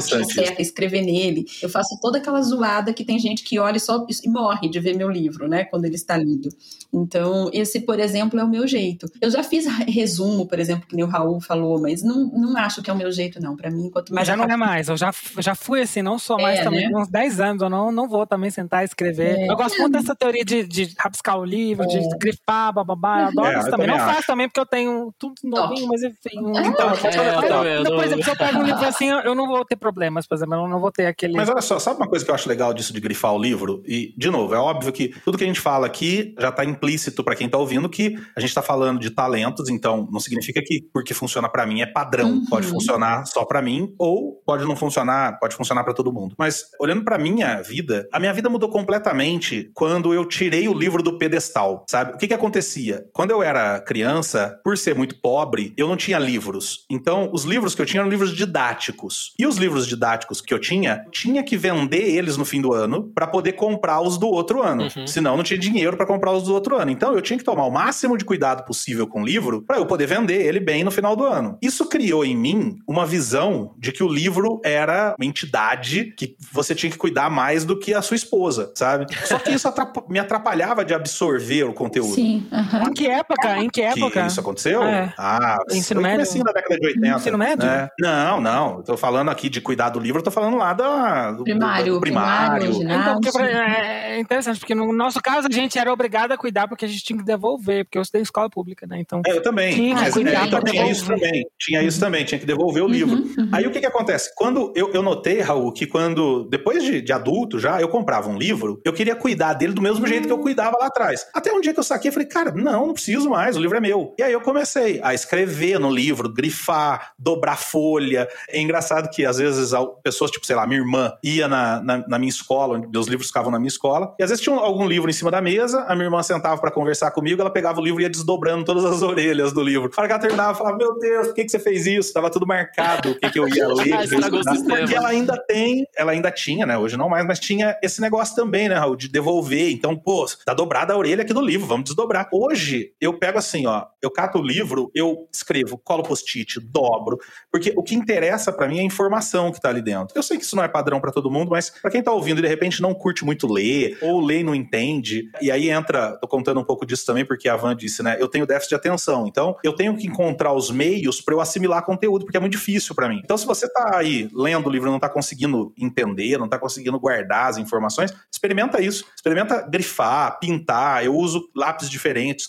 escrever nele. Eu faço toda aquela zoada que tem gente que olha e só e morre de ver meu livro, né? Quando ele está lido. Então, esse, por exemplo, é o meu jeito. Eu já fiz resumo, por exemplo, que nem o Raul falou, mas não, não acho que é o meu jeito, não. Para mim, quanto mais. Mas já não é mais. Eu já, já fui assim, não sou mais É, também. né? Uns 10 anos, eu não, não vou também sentar e escrever. É. Eu gosto muito dessa teoria de, de rabiscar o livro, de grifar, bababá. Eu adoro É, isso eu também. Não também faço acho. também, porque eu tenho tudo novinho, mas enfim. um- Então, É, eu também, eu Então, por não- exemplo, se eu pego um livro assim, eu eu não vou ter problemas, por exemplo. Eu não vou ter aquele. Mas olha só, sabe uma coisa que eu acho legal disso de grifar o livro? E, de novo, é óbvio que tudo que a gente fala aqui já está implícito para quem está ouvindo que a gente está falando de talentos, então não significa que porque funciona para mim é padrão. Uhum. Pode funcionar só para mim ou pode não funcionar, pode funcionar para todo mundo. Mas olhando para minha vida, a minha vida mudou completamente quando eu tirei o livro do pedestal, sabe? O que que acontecia? Quando eu era criança, por ser muito pobre, eu não tinha livros. Então, os livros que eu tinha eram livros didáticos. E os livros didáticos que eu tinha, tinha que vender eles no fim do ano para poder comprar os do outro ano. Uhum. Senão, não tinha dinheiro para comprar os do outro ano. Então, eu tinha que tomar o máximo de cuidado possível com o livro para eu poder vender ele bem no final do ano. Isso criou em mim uma visão de que o livro era uma entidade que você tinha que cuidar mais do que a sua esposa, sabe? Só que isso atrapa- (laughs) me atrapalhava de absorver o conteúdo. Sim, aham. Em que época? Em que Que época? isso aconteceu? É. Ah, Ensino médio? comecinho da década de 80. Ensino médio? né? Não, não. Eu tô falando aqui de cuidar do livro, eu tô falando lá da, do, Primário, do primário. primário, Então, porque, é é interessante, porque no nosso caso a gente era obrigado a cuidar porque a gente tinha que devolver, porque eu estudei em escola pública, né? Então, É, eu também. Tinha que Mas, cuidar é, então, tinha devolver. isso também. Tinha isso também, tinha que devolver o livro. Uhum, uhum. Aí o que que acontece? Quando eu, eu notei, Raul, que quando, depois de, de adulto já, eu comprava um livro, eu queria cuidar dele do mesmo jeito que eu cuidava lá atrás. Até um dia que eu saquei, eu falei, cara, não, não preciso mais, o livro é meu. E aí eu comecei a escrever no livro, grifar, dobrar folha. É engraçado que às vezes pessoas, tipo, sei lá, minha irmã ia na, na, na minha escola, onde meus livros ficavam na minha escola, e às vezes tinha um- algum livro em cima da mesa, a minha irmã sentava pra conversar comigo, ela pegava o livro e ia desdobrando todas as (laughs) orelhas do livro. Para que ela terminava, falava, meu Deus, por que, que você fez isso? Tava tudo marcado, o que, que eu ia (laughs) ler. sistema. Porque ela ainda tem, ela ainda tinha, né? Hoje não mais, mas tinha esse negócio também, né, Raul, de devolver. Então, pô, tá dobrada a orelha aqui do livro, vamos desdobrar. Hoje, eu pego assim, ó, eu cato o livro, eu escrevo, colo post-it, dobro, porque o que interessa pra mim é a informação que tá ali dentro. Eu sei que isso não é padrão pra todo mundo, mas pra quem tá ouvindo e de repente não curte muito ler, ou lê e não entende, e aí entra, tô contando um pouco disso também, porque a Van disse, né? Eu tenho déficit de atenção, então eu tenho que encontrar os meios pra eu assimilar conteúdo, porque é muito difícil pra mim. Então, se você tá aí lendo o livro e não tá conseguindo entender, não tá conseguindo guardar as informações, experimenta isso. Experimenta grifar, pintar. Eu uso lápis diferentes,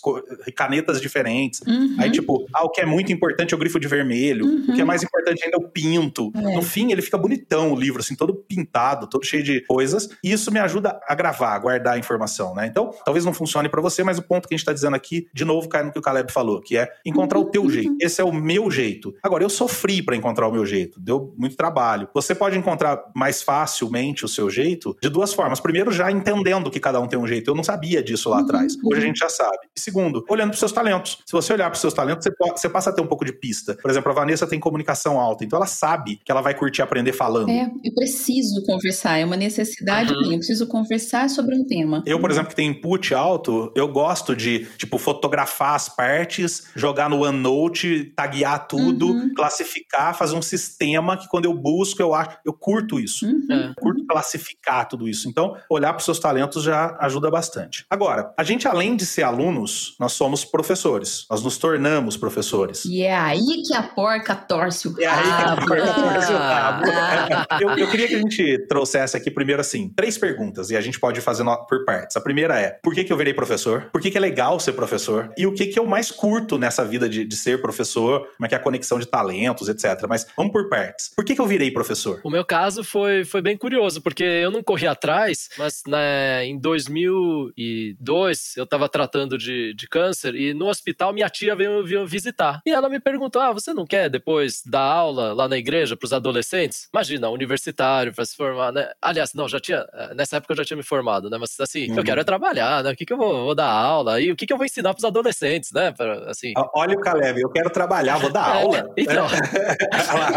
canetas diferentes. Uhum. Aí, tipo, ah, o que é muito importante eu grifo de vermelho. O que é mais importante ainda eu pinto. É. No fim, ele fica bonitão o livro, assim, todo pintado, todo cheio de coisas, e isso me ajuda a gravar, a guardar a informação, né? Então, talvez não funcione para você, mas o ponto que a gente tá dizendo aqui, de novo, cai no que o Caleb falou, que é encontrar o teu jeito. Esse é o meu jeito. Agora, eu sofri para encontrar o meu jeito, deu muito trabalho. Você pode encontrar mais facilmente o seu jeito de duas formas. Primeiro, já entendendo que cada um tem um jeito. Eu não sabia disso lá atrás. Hoje a gente já sabe. E segundo, olhando para seus talentos. Se você olhar para seus talentos, você, pode- você passa a ter um pouco de pista. Por exemplo, a Vanessa tem comunicação alta, então ela sabe que ela vai curtir aprender falando. É, eu preciso conversar, é uma necessidade Uhum. minha. Eu preciso conversar sobre um tema. Eu, por exemplo, que tenho input alto, eu gosto de, tipo, fotografar as partes, jogar no OneNote, taguear tudo, Uhum. classificar, fazer um sistema que quando eu busco, eu acho, eu curto isso. Uhum. É. curto classificar tudo isso. Então, olhar para os seus talentos já ajuda bastante. Agora, a gente, além de ser alunos, nós somos professores. Nós nos tornamos professores. E é aí que a porca torce o É aí que a porca torce o rabo. Ah. (laughs) Eu, eu queria que a gente trouxesse aqui primeiro, assim, três perguntas e a gente pode fazer por partes. A primeira é: por que, que eu virei professor? Por que, que é legal ser professor? E o que, que eu mais curto nessa vida de, de ser professor? Como é que é a conexão de talentos, etc. Mas vamos por partes. Por que, que eu virei professor? O meu caso foi, foi bem curioso, porque eu não corri atrás, mas né, em 2002 eu estava tratando de, de câncer e no hospital minha tia veio, veio visitar. E ela me perguntou: Ah, você não quer depois dar aula lá na igreja para os adolescentes? Imagina, universitário, para se formar, né? Aliás, não, já tinha. eh, Nessa época eu já tinha me formado, né? Mas assim, Uhum. eu quero é trabalhar, né? O que, que eu vou, vou dar aula? E o que, que eu vou ensinar para os adolescentes, né? Pra, assim. Ó, Olha o Caleb, eu quero trabalhar, vou dar (laughs) É, aula. então. (laughs)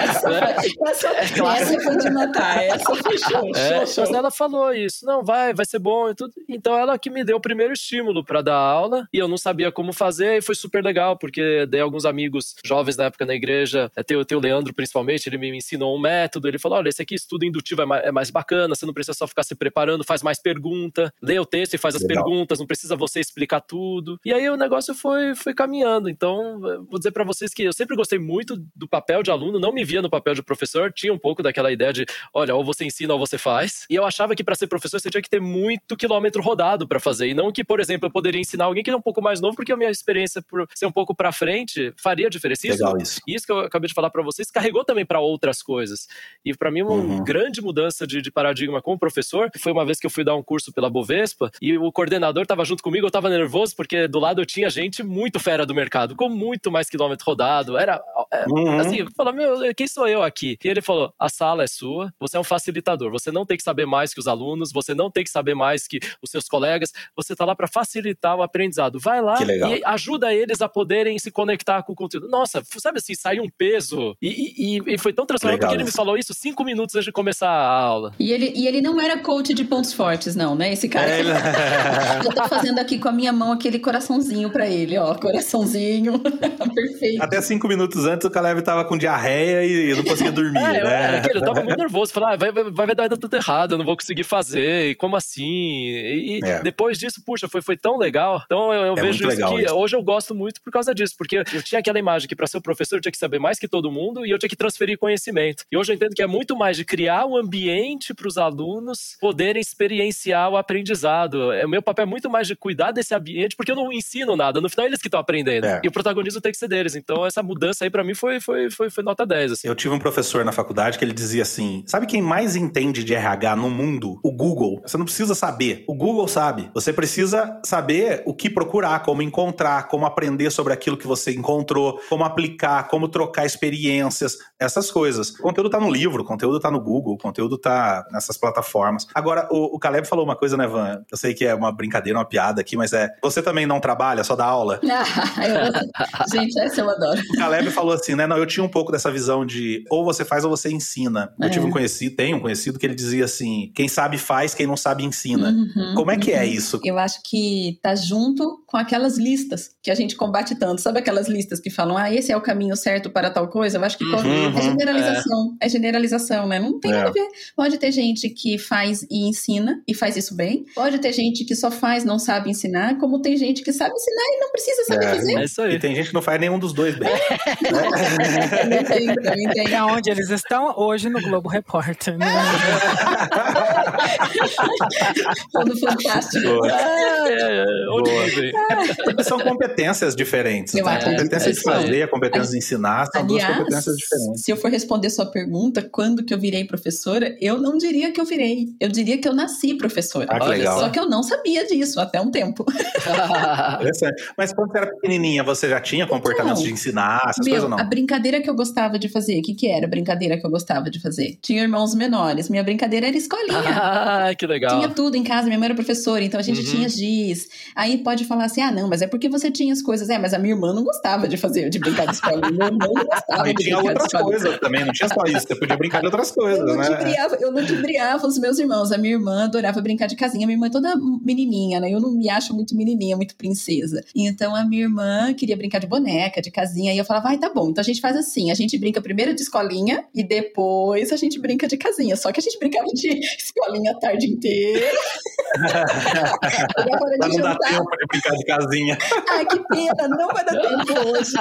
Essa, claro. (laughs) essa foi de matar, essa foi show, É, show, mas show. ela falou isso, não, vai, vai ser bom e tudo. Então ela que me deu o primeiro estímulo para dar aula e eu não sabia como fazer e foi super legal, porque dei alguns amigos jovens na época na igreja, é, tem, o- tem o Leandro principalmente, ele me ensinou um método, ele falou, olha, esse aqui estudo indutivo é mais, é mais bacana, você não precisa só ficar se preparando, faz mais pergunta, lê o texto e faz as Legal. perguntas, não precisa você explicar tudo. E aí o negócio foi, foi caminhando. Então, vou dizer para vocês que eu sempre gostei muito do papel de aluno, não me via no papel de professor, tinha um pouco daquela ideia de, olha, ou você ensina ou você faz. E eu achava que para ser professor você tinha que ter muito quilômetro rodado para fazer. E não que, por exemplo, eu poderia ensinar alguém que é um pouco mais novo, porque a minha experiência por ser um pouco para frente faria diferença. Isso, Legal isso. isso que eu acabei de falar para vocês carregou também para outras coisas. E para mim, uma Uhum. grande mudança de, de paradigma como professor foi uma vez que eu fui dar um curso pela Bovespa e o coordenador estava junto comigo, eu estava nervoso porque do lado eu tinha gente muito fera do mercado, com muito mais quilômetro rodado. Era é, Uhum. assim, falou, meu, quem sou eu aqui? E ele falou: a sala é sua, você é um facilitador, você não tem que saber mais que os alunos, você não tem que saber mais que os seus colegas, você tá lá para facilitar o aprendizado. Vai lá e ajuda eles a poderem se conectar com o conteúdo. Nossa, sabe assim, saiu um peso. E, e- e foi tão transformador porque ele me falou isso cinco minutos antes de começar a aula. E ele, e ele não era coach de pontos fortes, não, né? Esse cara. É, ele- (laughs) Eu tô fazendo aqui com a minha mão aquele coraçãozinho pra ele, ó. Coraçãozinho. (laughs) Perfeito. Até cinco minutos antes Caleb tava com diarreia e não conseguia dormir, (laughs) É, eu, né? era aquele, eu tava muito nervoso. Falei, ah, vai, vai, vai dar tudo errado, eu não vou conseguir fazer. E como assim? E, É. depois disso, puxa, foi, foi tão legal. Então eu, eu É vejo isso que isso. hoje eu gosto muito por causa disso. Porque eu tinha aquela imagem que para ser professor eu tinha que saber mais que todo mundo e eu tinha que transferir conhecimento. E hoje eu entendo que é muito mais de criar um ambiente para os alunos poderem experienciar o aprendizado. É, o meu papel é muito mais de cuidar desse ambiente, porque eu não ensino nada. No final, eles que estão aprendendo. É. E o protagonismo tem que ser deles. Então, essa mudança aí, para mim, foi, foi, foi, foi nota 10. Assim. Eu tive um professor na faculdade que ele dizia assim: sabe quem mais entende de RH no mundo? O Google. Você não precisa saber. O Google sabe. Você precisa saber o que procurar, como encontrar, como aprender sobre aquilo que você encontrou, como aplicar, como trocar experiências, essas coisas. O conteúdo tá no livro, o conteúdo tá no Google, o conteúdo tá nessas plataformas. Agora, o, o Caleb falou uma coisa, né, Van? Eu sei que é uma brincadeira, uma piada aqui, mas é. Você também não trabalha, só dá aula? Ah, (laughs) eu- Gente, essa eu adoro. O Caleb falou assim, né? Não, eu tinha um pouco dessa visão de ou você faz ou você ensina. Eu É. tive um conhecido, tenho um conhecido que ele dizia assim: quem sabe faz, quem não sabe ensina. Uhum, Como é que é uhum. isso? Eu acho que tá junto com aquelas listas que a gente combate tanto. Sabe aquelas listas que falam, ah, esse é o caminho certo para tal coisa? Eu acho que Uhum, é generalização. É. generalização, né? Não tem É. nada a ver. Pode ter gente que faz e ensina e faz isso bem. Pode ter gente que só faz, não sabe ensinar. Como tem gente que sabe ensinar e não precisa saber É. fazer. É isso E aí. tem gente que não faz nenhum dos dois bem. (laughs) né? Eu entendo, eu entendo. É onde eles estão hoje no Globo Repórter. Né? Todo fantástico. Boa. É, é, é, Boa. são competências diferentes. Né? A competência que de fazer, a competência de ensinar são duas Aliás, competências diferentes. se eu for responder sua pergunta, quando que eu virei professora, eu não diria que eu virei. Eu diria que eu nasci professora. Ah, que Olha legal. Só que eu não sabia disso até um tempo. (laughs) Interessante. Mas quando você era pequenininha, você já tinha comportamentos Então, de ensinar, essas coisas Meu, ou não? A brincadeira que eu gostava de fazer, o que, que era a brincadeira que eu gostava de fazer? Tinha irmãos menores, minha brincadeira era escolinha. (laughs) ah, que legal. Tinha tudo em casa, minha mãe era professora, então a gente Uhum. tinha giz. Aí pode falar assim: ah, não, mas é porque você tinha as coisas. É, mas a minha irmã não gostava de fazer, de brincar de escolinha. Meu irmão não gostava Aí de tinha brincar de outras coisas também, não tinha só isso. Você podia brincar de outras Eu coisas, não, né? eu ludibriava os meus irmãos. A minha irmã adorava brincar de casinha. Minha irmã é toda menininha, né? Eu não me acho muito menininha, muito princesa. Então a minha irmã queria brincar de boneca, de casinha. E eu falava, ai, tá bom. Então a gente faz assim: a gente brinca primeiro de escolinha e depois a gente brinca de casinha. Só que a gente brincava de escolinha a tarde inteira. (laughs) Chegava a hora Pra de não jantar. tempo de brincar de casinha. Ai, que pena, não vai dar tempo hoje.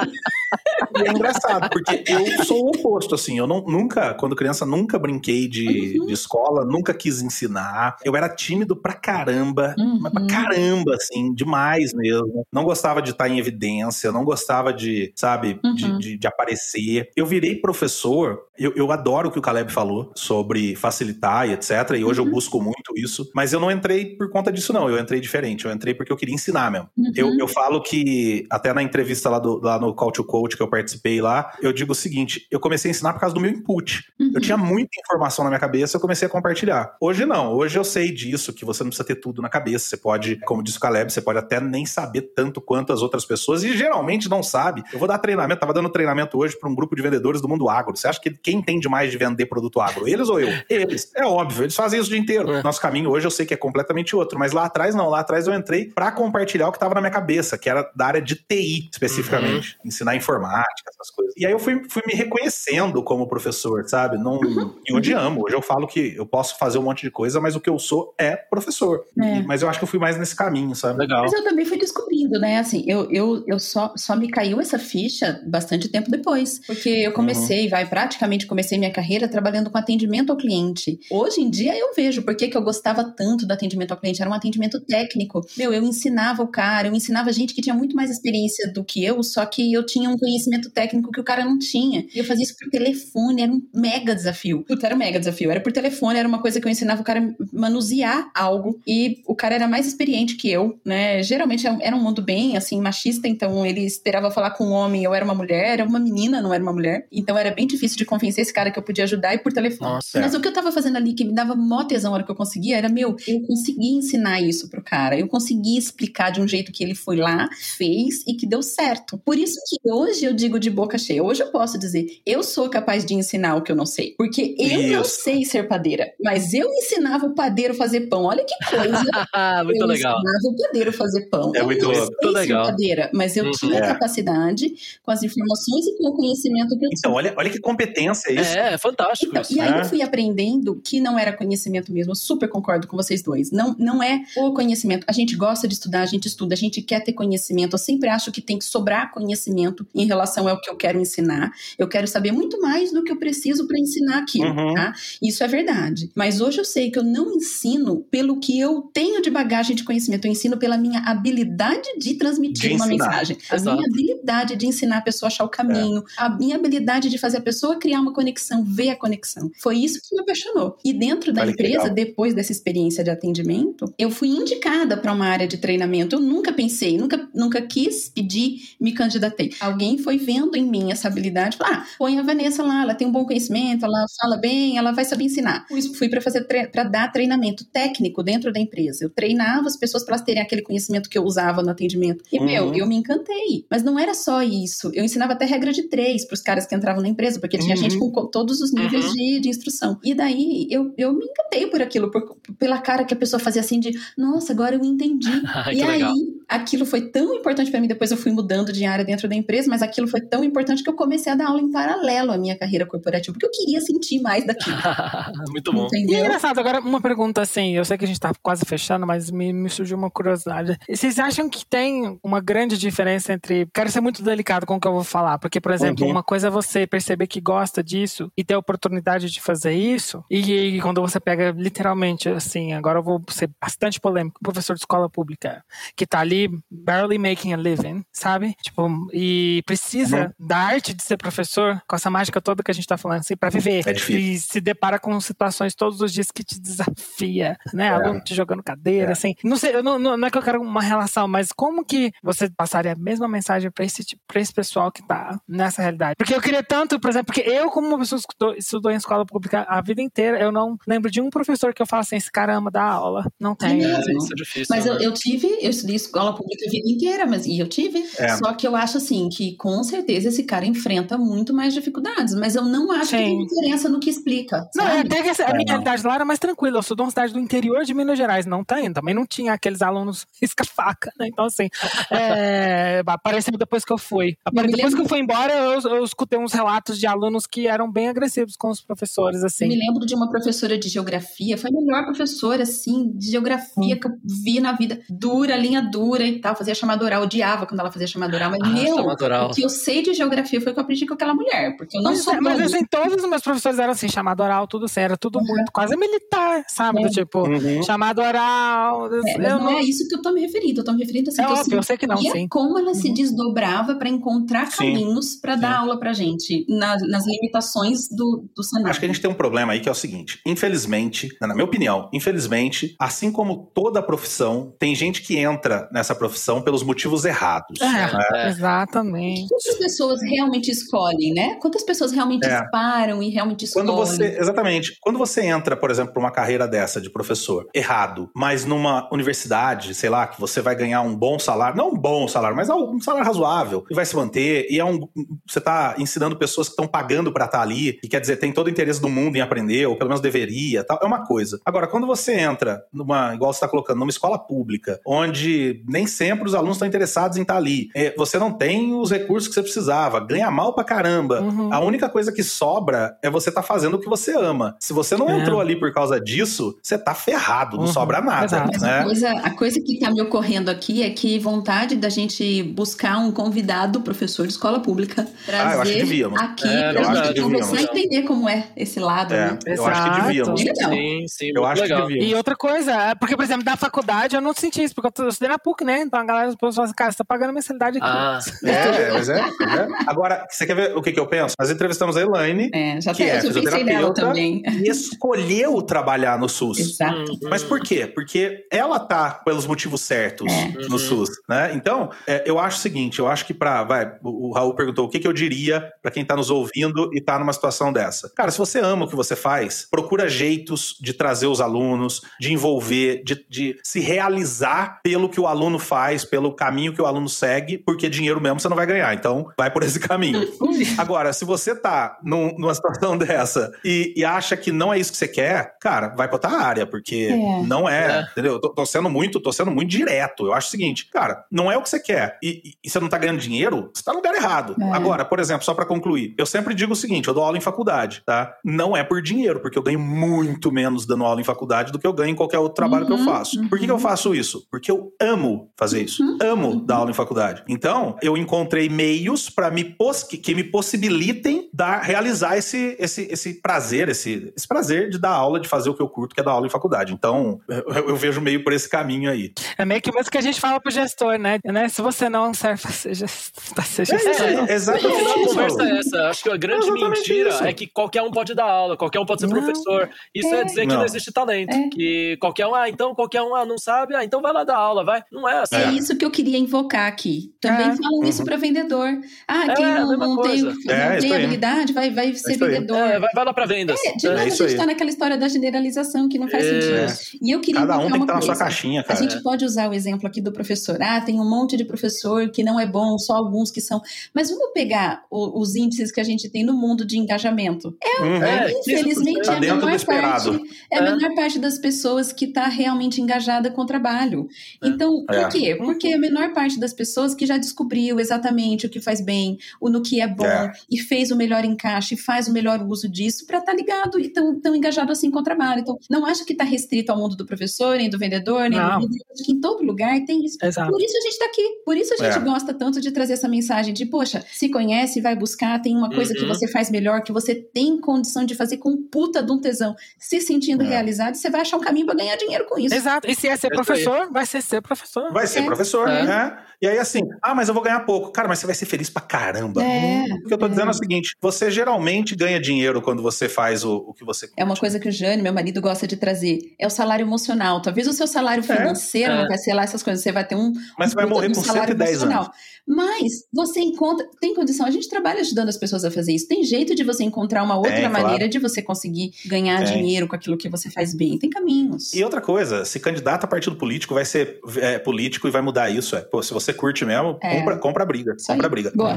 E é engraçado, porque eu sou o oposto, assim. Eu não, nunca, quando criança, nunca brinquei de, Uhum. de escola, nunca quis ensinar. Eu era tímido pra caramba, Uhum. mas pra caramba, assim, demais mesmo. Não gostava de estar em evidência, não gostava de, sabe, Uhum. de, de aparecer. Eu virei professor, eu, eu adoro o que o Caleb falou sobre facilitar e etc. E hoje Uhum. eu busco muito isso, mas eu não entrei por conta disso, não. Eu entrei diferente. Eu entrei porque eu queria ensinar mesmo. Uhum. Eu, eu falo que, até na entrevista lá, do, lá no Call to Coach que eu participei lá, eu digo o seguinte: eu comecei a ensinar por causa do meu input. Uhum. Eu tinha muita informação na minha cabeça, eu comecei a compartilhar. Hoje não, hoje eu sei disso, que você não precisa ter tudo na cabeça. Você pode, como disse o Caleb, você pode até nem saber tanto quanto as outras pessoas, e geralmente não sabe. Eu vou dar treinamento, tava dando treinamento hoje para um grupo de vendedores do mundo agro. Você acha que quem entende mais de vender produto agro? Eles ou eu? Eles. É óbvio, eles fazem isso o dia inteiro. É. Nosso caminho hoje eu sei que é completamente outro, mas lá atrás não. Lá atrás eu entrei para compartilhar o que tava na minha cabeça, que era da área de TI, especificamente. Ensinar informática, essas coisas. E aí eu fui, fui me reconhecendo como professor, sabe? Não, E hoje amo. Hoje eu falo que eu posso fazer um monte de coisa, mas o que eu sou é professor. É. E- mas eu acho que eu fui mais nesse caminho, sabe? Legal. Mas eu também fui descobrindo, né? Assim, eu, eu, eu só, só me caiu essa ficha bastante tempo depois. Porque eu comecei, vai, praticamente comecei minha carreira trabalhando com atendimento ao cliente. Hoje em dia eu vejo por que, eu gostava tanto do atendimento ao cliente. Era um atendimento técnico. Meu, eu ensinava o cara, eu ensinava gente que tinha muito mais experiência do que eu, só que eu tinha um conhecimento técnico que o cara não tinha. E eu fazia isso por telefone, era um mega desafio. Puta, era um mega desafio. Era por telefone, era uma coisa que eu ensinava o cara manusear algo. E o cara era mais experiente que eu, né? Geralmente era um mundo bem, assim, machista, então ele esperava falar com um homem, eu era uma mulher, era uma menina, não era uma mulher. Então era bem difícil de convencer esse cara que eu podia ajudar e por telefone. Nossa. Mas o que eu tava fazendo ali que me dava mó tesão a hora que eu conseguia era, meu, eu consegui ensinar isso pro cara. Eu consegui explicar de um jeito que ele foi lá, fez e que deu certo. Por isso que hoje eu digo de boca cheia. Hoje eu posso dizer, eu sou capaz de ensinar o que eu não sei. Porque eu não Isso. sei ser padeira, mas eu ensinava o padeiro a fazer pão. Olha que coisa. (laughs) muito eu legal. ensinava o padeiro a fazer pão. É eu muito não Muito ser legal. padeira, mas eu Uhum. tinha É. capacidade com as informações e com o conhecimento que eu tinha. Então, olha, olha que competência isso. É, é fantástico Então, isso. e aí né? eu fui aprendendo que não era conhecimento mesmo. Eu super concordo com vocês dois. Não, não é o conhecimento. A gente gosta de estudar, a gente estuda, a gente quer ter conhecimento. Eu sempre acho que tem que sobrar conhecimento em relação ao que eu quero ensinar. Eu quero saber muito mais do que eu preciso para ensinar aquilo, Uhum. tá? Isso é verdade. Mas hoje eu sei que eu não ensino pelo que eu tenho de bagagem de conhecimento. Eu ensino pela minha habilidade de transmitir De uma mensagem. A Exato. minha habilidade de ensinar a pessoa a achar o caminho. A minha habilidade de fazer a pessoa criar uma conexão, ver a conexão. Foi isso que me apaixonou. E dentro da Olha empresa, depois dessa experiência de atendimento, eu fui indicada para uma área de treinamento. Eu nunca pensei, nunca, nunca quis pedir, me candidatei. Alguém foi vendo em mim essa habilidade, falou: ah, põe a Vanessa lá, ela tem um bom conhecimento, ela fala bem, ela vai saber ensinar. Fui, fui para fazer para dar treinamento técnico dentro da empresa. Eu treinava as pessoas para elas terem aquele conhecimento que eu usava no atendimento. E, Uhum. meu, eu me encantei. Mas não era só isso. Eu ensinava até regra de três para os caras que entravam na empresa, porque tinha Uhum. gente com co- todos os níveis Uhum. de, de instrução. E daí eu, eu me encantei por aquilo, por- pela cara que a pessoa fazia assim de, nossa, agora eu entendi. (laughs) E que aí legal. Aquilo foi tão importante para mim. Depois eu fui mudando de área dentro da empresa, mas aquilo foi tão importante que eu comecei a dar aula em paralelo à minha carreira corporativa, porque eu queria sentir mais daquilo. (laughs) Muito bom. E é Entendeu? engraçado, agora uma pergunta assim, eu sei que a gente tá quase fechando, mas me, me surgiu uma curiosidade. Vocês acham que tem uma grande diferença entre. Quero ser muito delicado com o que eu vou falar, porque, por exemplo, Uhum. uma coisa é você perceber que gosta disso e ter a oportunidade de fazer isso, e, quando você pega literalmente, assim, agora eu vou ser bastante polêmico, um professor de escola pública que tá ali barely making a living, sabe? Tipo, e precisa da arte de ser professor, com essa mágica toda que a gente tá falando, assim, pra viver. É difícil. E se depara com situações todos os dias que te desafia, né? É. Aluno te jogando cadeira, É. assim. Não sei, eu não, não, é que eu quero uma relação, mas como que você passaria a mesma mensagem pra esse, tipo, pra esse pessoal que tá nessa realidade? Porque eu queria tanto, por exemplo, porque eu, como uma pessoa que estudou, estudou em escola pública a vida inteira, eu não lembro de um professor que eu falo assim, esse cara ama dar aula. Não tem. É é difícil. Mas eu, né? eu tive, eu estudei escola pública a vida inteira, mas e eu tive. É. Só que eu acho assim que com certeza esse cara enfrenta muito mais dificuldades, mas eu não acho que Sim. tem diferença no que explica. Não, é sabe? até que essa- a É, minha não. realidade lá era mais tranquila. Eu sou de uma cidade do interior de Minas Gerais, não tem. Também não tinha aqueles alunos (laughs) risca-faca, né? Então, assim, é, apareceu depois que eu fui. Eu Depois que lembro- eu fui embora, eu, eu escutei uns relatos de alunos que eram bem agressivos com os professores, Eu assim. me lembro de uma professora de geografia, foi a melhor professora, assim, de Hum. geografia que eu vi na vida. Dura, linha dura e tal, fazia chamada oral, odiava quando ela fazia chamada oral, mas Ah, meu, chamada oral. o que eu sei de geografia foi que eu aprendi com aquela mulher, porque eu não Mas, sou é, mas assim, todos os meus professores eram assim, chamado oral, tudo assim, era tudo muito quase militar, sabe? Do tipo, Uhum. chamado oral. É, mas não, não. é isso que eu tô me referindo, eu tô me referindo assim, É eu óbvio, eu sei que não, sim. como ela se desdobrava para encontrar Sim. caminhos para dar aula pra gente, nas, nas limitações do, do cenário. Acho que a gente tem um problema aí que é o seguinte: infelizmente, na minha opinião, infelizmente, assim como toda profissão, tem gente que entra nessa profissão pelos motivos errados. É, né? exatamente. Quantas pessoas realmente escolhem, né? Quantas pessoas realmente É. param e realmente escolhem? Quando você, exatamente, quando você entra, por exemplo, para uma carreira dessa de professor, errado, mas numa universidade, sei lá, que você vai ganhar um bom salário, não um bom salário, mas um salário razoável, e vai se manter, e é um, você tá ensinando pessoas que estão pagando para estar ali, e quer dizer, tem todo o interesse do mundo em aprender, ou pelo menos deveria, tal, é uma coisa. Agora, quando você entra numa, igual você está colocando, numa escola pública, onde nem sempre os alunos estão interessados em estar ali, é, você não tem os recursos que você precisava, ganha mal pra caramba, Uhum. a única coisa que sobra é você tá fazendo o que você ama. Se você não É. entrou ali por causa disso, você tá ferrado, não Uhum, sobra nada, exato. Mas a, né? coisa, a coisa que está me ocorrendo aqui é que vontade da gente buscar um convidado, professor de escola pública, trazer Ah, eu acho que devíamos. aqui É, pra gente e devíamos. entender como é esse lado, É, né? eu acho que Exato. devíamos. Sim, sim, Eu acho legal. que devíamos. E outra coisa, é porque, por exemplo, da faculdade eu não senti isso, porque eu estudei na PUC, né? Então a galera, as pessoas falam assim, cara, você tá pagando mensalidade aqui. Ah, (laughs) É, mas é, mas é. Agora, você quer ver o que, que eu penso? Nós entrevistamos a Elaine, É, já Que até, é fisioterapeuta. também. e escolheu trabalhar no SUS. Exato. Uhum. Mas por quê? Porque ela tá pelos motivos certos É. no Uhum. SUS, né? Então, é, eu acho o seguinte, eu acho que para, vai, o, o Raul perguntou o que, que eu diria para quem tá nos ouvindo e tá numa situação dessa. Cara, se você ama o que você faz, procura jeitos de trazer os alunos, de envolver, de, de se realizar pelo que o aluno faz, pelo caminho que o aluno segue, porque dinheiro mesmo você não vai ganhar. Então, vai por esse caminho. (laughs) Agora, se você tá num- numa situação (laughs) dessa e, e acha que não é isso que você quer, cara, vai pra outra área, porque É. não é, É. entendeu? Eu Tô, tô sendo muito, tô sendo muito direto. Eu acho o seguinte, cara, não é o que você quer e, e- você não tá ganhando dinheiro, você tá no lugar errado. É. Agora, por exemplo, só pra concluir, eu sempre digo o seguinte, eu dou aula em faculdade, tá? Não é por dinheiro, porque eu ganho muito menos dando aula em faculdade do que eu ganho em qualquer outro trabalho que eu Uhum, faço. Por que, que eu faço isso? Porque eu amo fazer isso. Uhum. Amo dar aula em faculdade. Então, eu encontrei meios para me pos- que, que me possibilitem dar, realizar esse, esse, esse prazer, esse, esse prazer de dar aula, de fazer o que eu curto, que é dar aula em faculdade. Então, eu, eu vejo meio por esse caminho aí. É meio que o mesmo que a gente fala pro gestor, né? né? Se você não serve pra ser gestor, É isso gestor. aí, É, exatamente A conversa é essa. Acho que a grande Exatamente mentira isso. é que qualquer um pode dar aula, qualquer um pode ser Não. professor. Isso é, dizer que Não. não existe talento. É. Que qualquer um, ah, então qualquer um ah, não sabe, ah, então vai lá dar aula, vai. Não é assim. É. isso que eu queria invocar aqui. Também É. falam isso Uhum. para vendedor. Ah, É, quem a não, não tem, não É, isso tem habilidade vai, vai ser isso aí. vendedor. É, vai, vai lá pra vendas. É, de É. novo, a gente aí. tá naquela história da generalização que não faz É. sentido. E eu queria Cada um invocar tem que uma estar na sua coisa. caixinha, A cara. gente pode usar o exemplo aqui do professor. Ah, tem um monte de professor que não é bom, só alguns que são. Mas vamos pegar o- os índices que a gente tem no mundo de engajamento. Uhum. É, Infelizmente, Tá é a menor parte. É a É. menor parte das pessoas que está realmente engajada com o trabalho. É. Então, Por É. quê? Porque a menor parte das pessoas que já descobriu exatamente o que faz bem, o no que é bom, É. e fez o melhor encaixe, e faz o melhor uso disso para estar ligado e tão, tão engajado assim com o trabalho. Então, não acho que está restrito ao mundo do professor, nem do vendedor, nem Não. do líder. Acho que em todo lugar tem isso. Exato. Por isso a gente está aqui. Por isso a gente É. gosta tanto de trazer essa mensagem de, poxa, se conhece, vai buscar, tem uma coisa que Uhum. você faz melhor, que você tem condição de fazer com puta de um tesão, se sentindo É. realizado, você vai achar um caminho para ganhar dinheiro com isso. Exato. E se é ser professor, vai ser ser professor. Vai ser É. professor, É. né? E aí, assim, ah, mas eu vou ganhar pouco. Cara, mas você vai ser feliz pra caramba. É, O que eu tô dizendo é o seguinte: você geralmente ganha dinheiro quando você faz o, o que você É uma coisa que o Jane, meu marido, gosta de trazer. É o salário emocional. Talvez o seu salário financeiro é. não vai ser lá essas coisas. Você vai ter um. Mas você vai um morrer um com salário 110 emocional. anos. Mas você encontra. Tem condição. A gente trabalha ajudando as pessoas a fazer isso. Tem jeito de você encontrar uma outra Tem, claro. maneira de você conseguir ganhar dinheiro com aquilo que você faz bem. Tem caminhos. E outra coisa, se candidata a partido político, vai ser é, político e vai mudar isso. É. Pô, se você curte mesmo, É. compra, compra a briga. Isso compra aí. briga. Boa.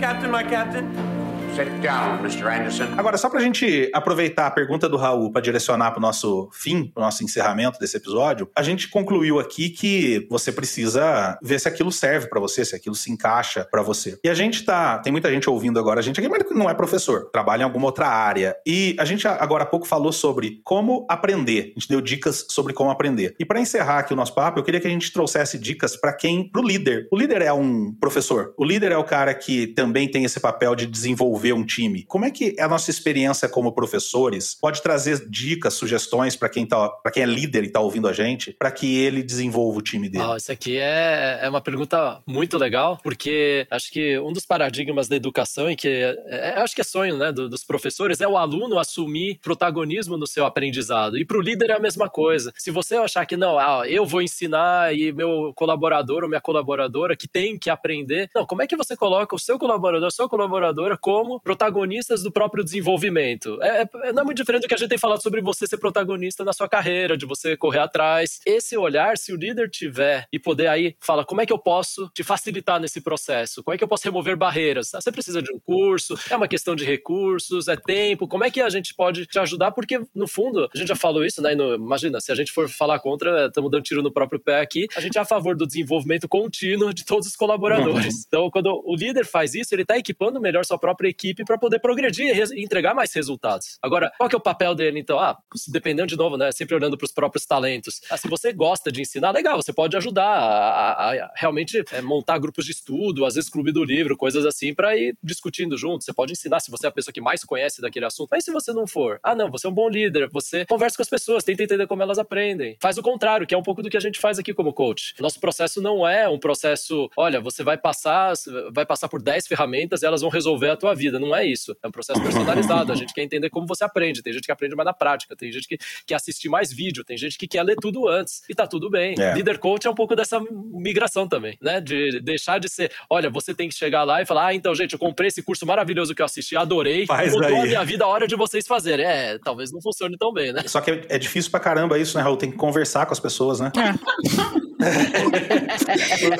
Captain, my captain. Sit down, Mr. Anderson. Agora, só pra gente aproveitar a pergunta do Raul para direcionar pro nosso fim, pro nosso encerramento desse episódio, a gente concluiu aqui que você precisa ver se aquilo serve pra você, se aquilo se encaixa pra você. E a gente tá, tem muita gente ouvindo agora a gente aqui, mas não é professor, trabalha em alguma outra área. E a gente agora há pouco falou sobre como aprender. A gente deu dicas sobre como aprender. E pra encerrar aqui o nosso papo, eu queria que a gente trouxesse dicas pra quem, pro líder. O líder é um professor. O líder é o cara que também tem esse papel de desenvolver um time. Como é que a nossa experiência como professores pode trazer dicas, sugestões pra quem tá, para quem é líder e tá ouvindo a gente, pra que ele desenvolva o time dele? Ah, isso aqui é, é uma pergunta muito legal, porque acho que um dos paradigmas da educação, e que é, é- acho que é sonho né, do- dos professores, é o aluno assumir protagonismo no seu aprendizado. E para o líder é a mesma coisa. Se você achar que não, ah, eu vou ensinar e meu colaborador ou minha colaboradora que tem que aprender, não, como é que você coloca o seu colaborador, a sua colaboradora como protagonistas do próprio desenvolvimento? É, é- não é muito diferente do que a gente tem falado sobre você ser protagonista na sua carreira, de você correr atrás. Esse olhar, se o líder tiver e poder aí fala como é que eu posso te facilitar nesse processo? Como é que eu posso remover barreiras? Ah, você precisa de um curso? É uma questão de recursos? É tempo? Como é que a gente pode te ajudar? Porque no fundo a gente já falou isso, né? No- imagina se a gente for falar contra, estamos dando tiro no próprio pé aqui. A gente é a favor do desenvolvimento contínuo de todos os colaboradores. Então, quando o líder faz isso, ele está equipando melhor sua própria equipe para poder progredir e entregar mais resultados. Agora, qual que é o papel dele, então? Ah, dependendo de novo, né? Sempre olhando para os próprios talentos. Ah, se você gosta de ensinar, legal, você pode ajudar a, a- a realmente é, montar grupos de estudo, às vezes clube do livro, coisas assim, para ir discutindo junto. Você pode ensinar se você é a pessoa que mais conhece daquele assunto. Mas se você não for, ah, não, você é um bom líder, você conversa com as pessoas, tenta entender como elas aprendem. Faz o contrário, que é um pouco do que a gente faz aqui como coach. Nosso processo não é um processo, olha, você vai passar, vai passar por 10 ferramentas e elas vão resolver a tua vida. Não é isso. É um processo personalizado. A gente quer entender como você aprende. Tem gente que aprende mais na prática, tem gente que quer assistir mais vídeo, tem gente que quer ler tudo antes. E tá tudo bem. É. Líder coach é um pouco dessa migração também, né? De deixar de ser, olha, você tem que chegar lá e falar, ah, então, gente, eu comprei esse curso maravilhoso que eu assisti, adorei, Faz mudou aí. a minha vida a hora de vocês fazerem. É, talvez não funcione tão bem, né? Só que é, é difícil pra caramba isso, né, Raul? Tem que conversar com as pessoas, né? o, (laughs)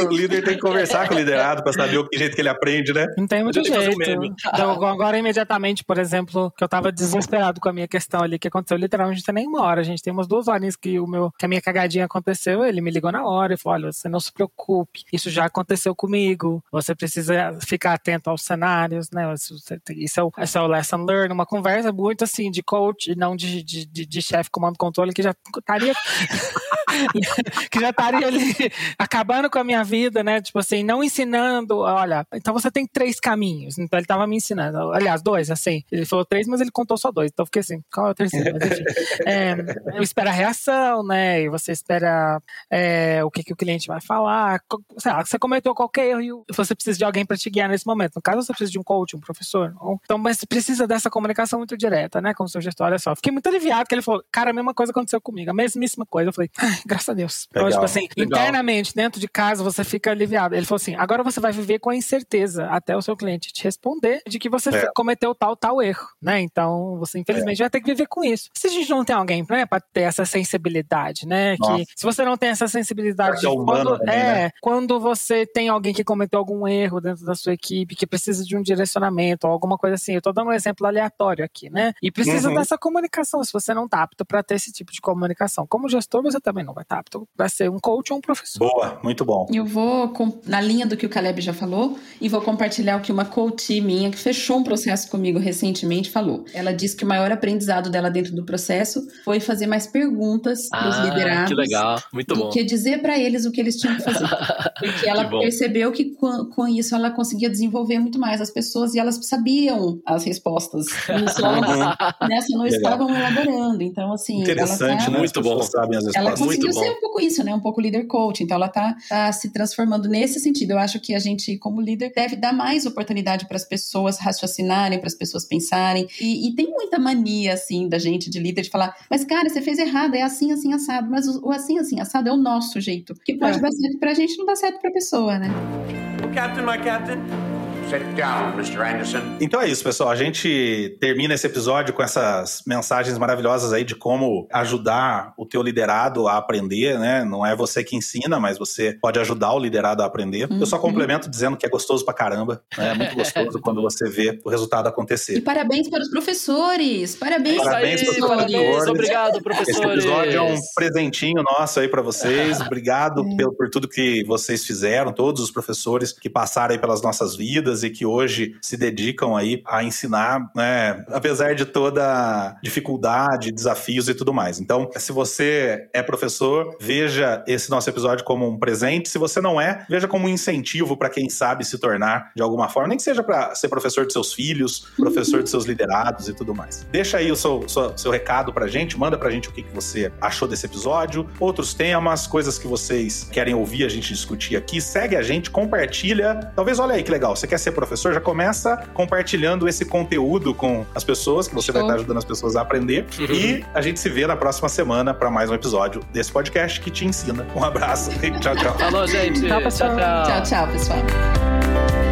o líder tem que conversar com o liderado pra saber o que jeito que ele aprende, né? Não tem muito jeito. um. Então, agora, imediatamente, por exemplo, que eu tava desesperado com a minha questão ali, que aconteceu literalmente não tem nem uma hora. A gente tem umas duas horinhas que, o meu, que a minha cagadinha aconteceu. Ele me ligou na hora e falou: olha, você não se preocupe, isso já aconteceu comigo. Você precisa ficar atento aos cenários, né? Isso, isso é, o, isso é o lesson learn, uma conversa muito assim de coach, não de, de, de, de chefe comando controle, que já estaria. (laughs) (laughs) que já estaria ali acabando com a minha vida, né? Tipo assim, não ensinando, olha, então você tem três caminhos. Então ele tava me ensinando, aliás, dois, assim. Ele falou três, mas ele contou só dois. Então eu fiquei assim, qual é o terceiro? Mas enfim. (laughs) É, eu espero a reação, né? E você espera é, o que, que o cliente vai falar. Sei lá, você cometeu qualquer erro e você precisa de alguém para te guiar nesse momento. No caso, você precisa de um coach, um professor. ou- Então, mas precisa dessa comunicação muito direta, né? Com o seu gestor. Olha só, fiquei muito aliviado que ele falou, cara, a mesma coisa aconteceu comigo, a mesmíssima coisa. Eu falei, "Ai, (laughs) graças a Deus. Então, Legal, tipo assim, legal. internamente, dentro de casa, você fica aliviado. Ele falou assim: agora você vai viver com a incerteza até o seu cliente te responder de que você É. cometeu tal, tal erro, né? Então, você infelizmente vai ter que viver com isso. Se a gente não tem alguém né, pra ter essa sensibilidade, né? Nossa. Que se você não tem essa sensibilidade, é quando, também, é, né? quando você tem alguém que cometeu algum erro dentro da sua equipe, que precisa de um direcionamento ou alguma coisa assim. Eu tô dando um exemplo aleatório aqui, né? E precisa Uhum. dessa comunicação. Se você não tá apto para ter esse tipo de comunicação, como gestor, você também não não vai ser um coach ou um professor. Boa, muito bom. Eu vou na linha do que o Caleb já falou e vou compartilhar o que uma coach minha que fechou um processo comigo recentemente falou. Ela disse que o maior aprendizado dela dentro do processo foi fazer mais perguntas para os Ah, liderados. que legal. Muito do bom. que dizer para eles o que eles tinham que fazer. (laughs) Porque ela percebeu que com, com isso ela conseguia desenvolver muito mais as pessoas e elas sabiam as respostas. Isso elas nessa não Legal. estavam elaborando. Então, assim, Interessante, ela tá, né? Muito bom. sabem as ela respostas. Muito bom. ser um pouco isso, né? Um pouco líder coach. Então ela tá, tá se transformando nesse sentido. Eu acho que a gente, como líder, deve dar mais oportunidade para as pessoas raciocinarem, para as pessoas pensarem. E, e tem muita mania, assim, da gente, de líder, de falar: mas cara, você fez errado, é assim, assim, assado. Mas o, o assim, assim, assado é o nosso jeito. Que pode É. dar certo pra gente, não dá certo pra pessoa, né? Captain, my captain. Sit down, Mr. Anderson. Então é isso, pessoal. A gente termina esse episódio com essas mensagens maravilhosas aí de como ajudar o teu liderado a aprender, né? Não é você que ensina, mas você pode ajudar o liderado a aprender. Eu só Uhum. complemento dizendo que é gostoso pra caramba. né? É muito gostoso quando você vê o resultado E acontecer. parabéns para os professores! Parabéns, Parabéns aí, pros parabéns. professores. Obrigado, Esse professores. episódio é um presentinho nosso aí pra vocês. Obrigado pelo, por tudo que vocês fizeram, todos os professores que passaram aí pelas nossas vidas e que hoje se dedicam aí a ensinar, né? Apesar de toda dificuldade, desafios e tudo mais. Então, se você é professor, veja esse nosso episódio como um presente. Se você não é, veja como um incentivo para quem sabe se tornar de alguma forma, nem que seja para ser professor de seus filhos, professor de seus liderados e tudo mais. Deixa aí o seu, seu, seu recado gente, manda pra gente o que, que você achou desse episódio, outros temas, coisas que vocês querem ouvir a gente discutir aqui. Segue a gente, compartilha. Talvez, olha aí que legal, você quer ser professor? Já começa compartilhando esse conteúdo com as pessoas, que você vai Show. estar ajudando as pessoas a aprender. E a gente se vê na próxima semana para mais um episódio desse podcast que te ensina. Um abraço e tchau, tchau. Falou, gente. Tchau, pessoal. Tchau, tchau, pessoal.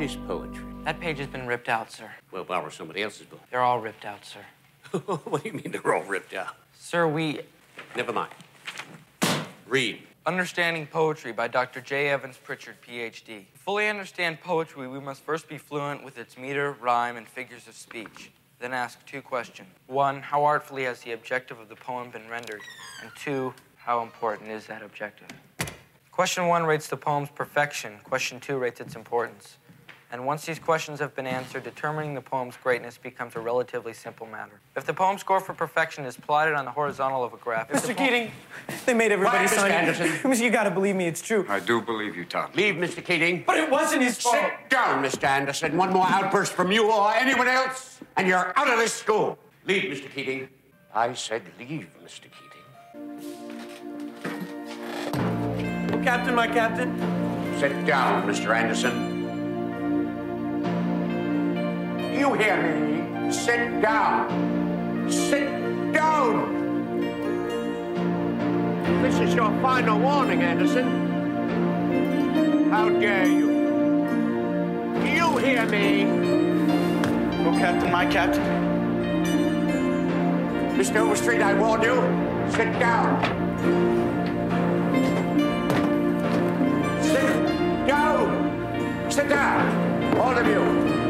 Poetry? That page has been ripped out, sir. Well, borrow somebody else's book. They're all ripped out, sir. (laughs) what do you mean they're all ripped out? Sir, we. Never mind. Read. Understanding Poetry by Dr. J. Evans Pritchard, PhD. To fully understand poetry, we must first be fluent with its meter, rhyme, and figures of speech. Then ask two questions. One, how artfully has the objective of the poem been rendered? And two, how important is that objective? Question one rates the poem's perfection. Question two rates its importance. And once these questions have been answered, determining the poem's greatness becomes a relatively simple matter. If the poem score for perfection is plotted on the horizontal of a graph, if the Mr. poem- Keating, they made everybody Quiet, Mr. sign Anderson. (laughs) it. you gotta believe me, it's true. I do believe you, Tom. Leave, Mr. Keating. But it wasn't his fault. Sit down, Mr. Anderson. One more outburst from you or anyone else, and you're out of this school. Leave, Mr. Keating. I said leave, Mr. Keating. Captain, my captain. Sit down, Mr. Anderson. You hear me? Sit down. Sit down. This is your final warning, Anderson. How dare you? You hear me? Oh, Captain, my captain. Mr. Overstreet, I warn you. Sit down. Sit down. Sit down. All of you.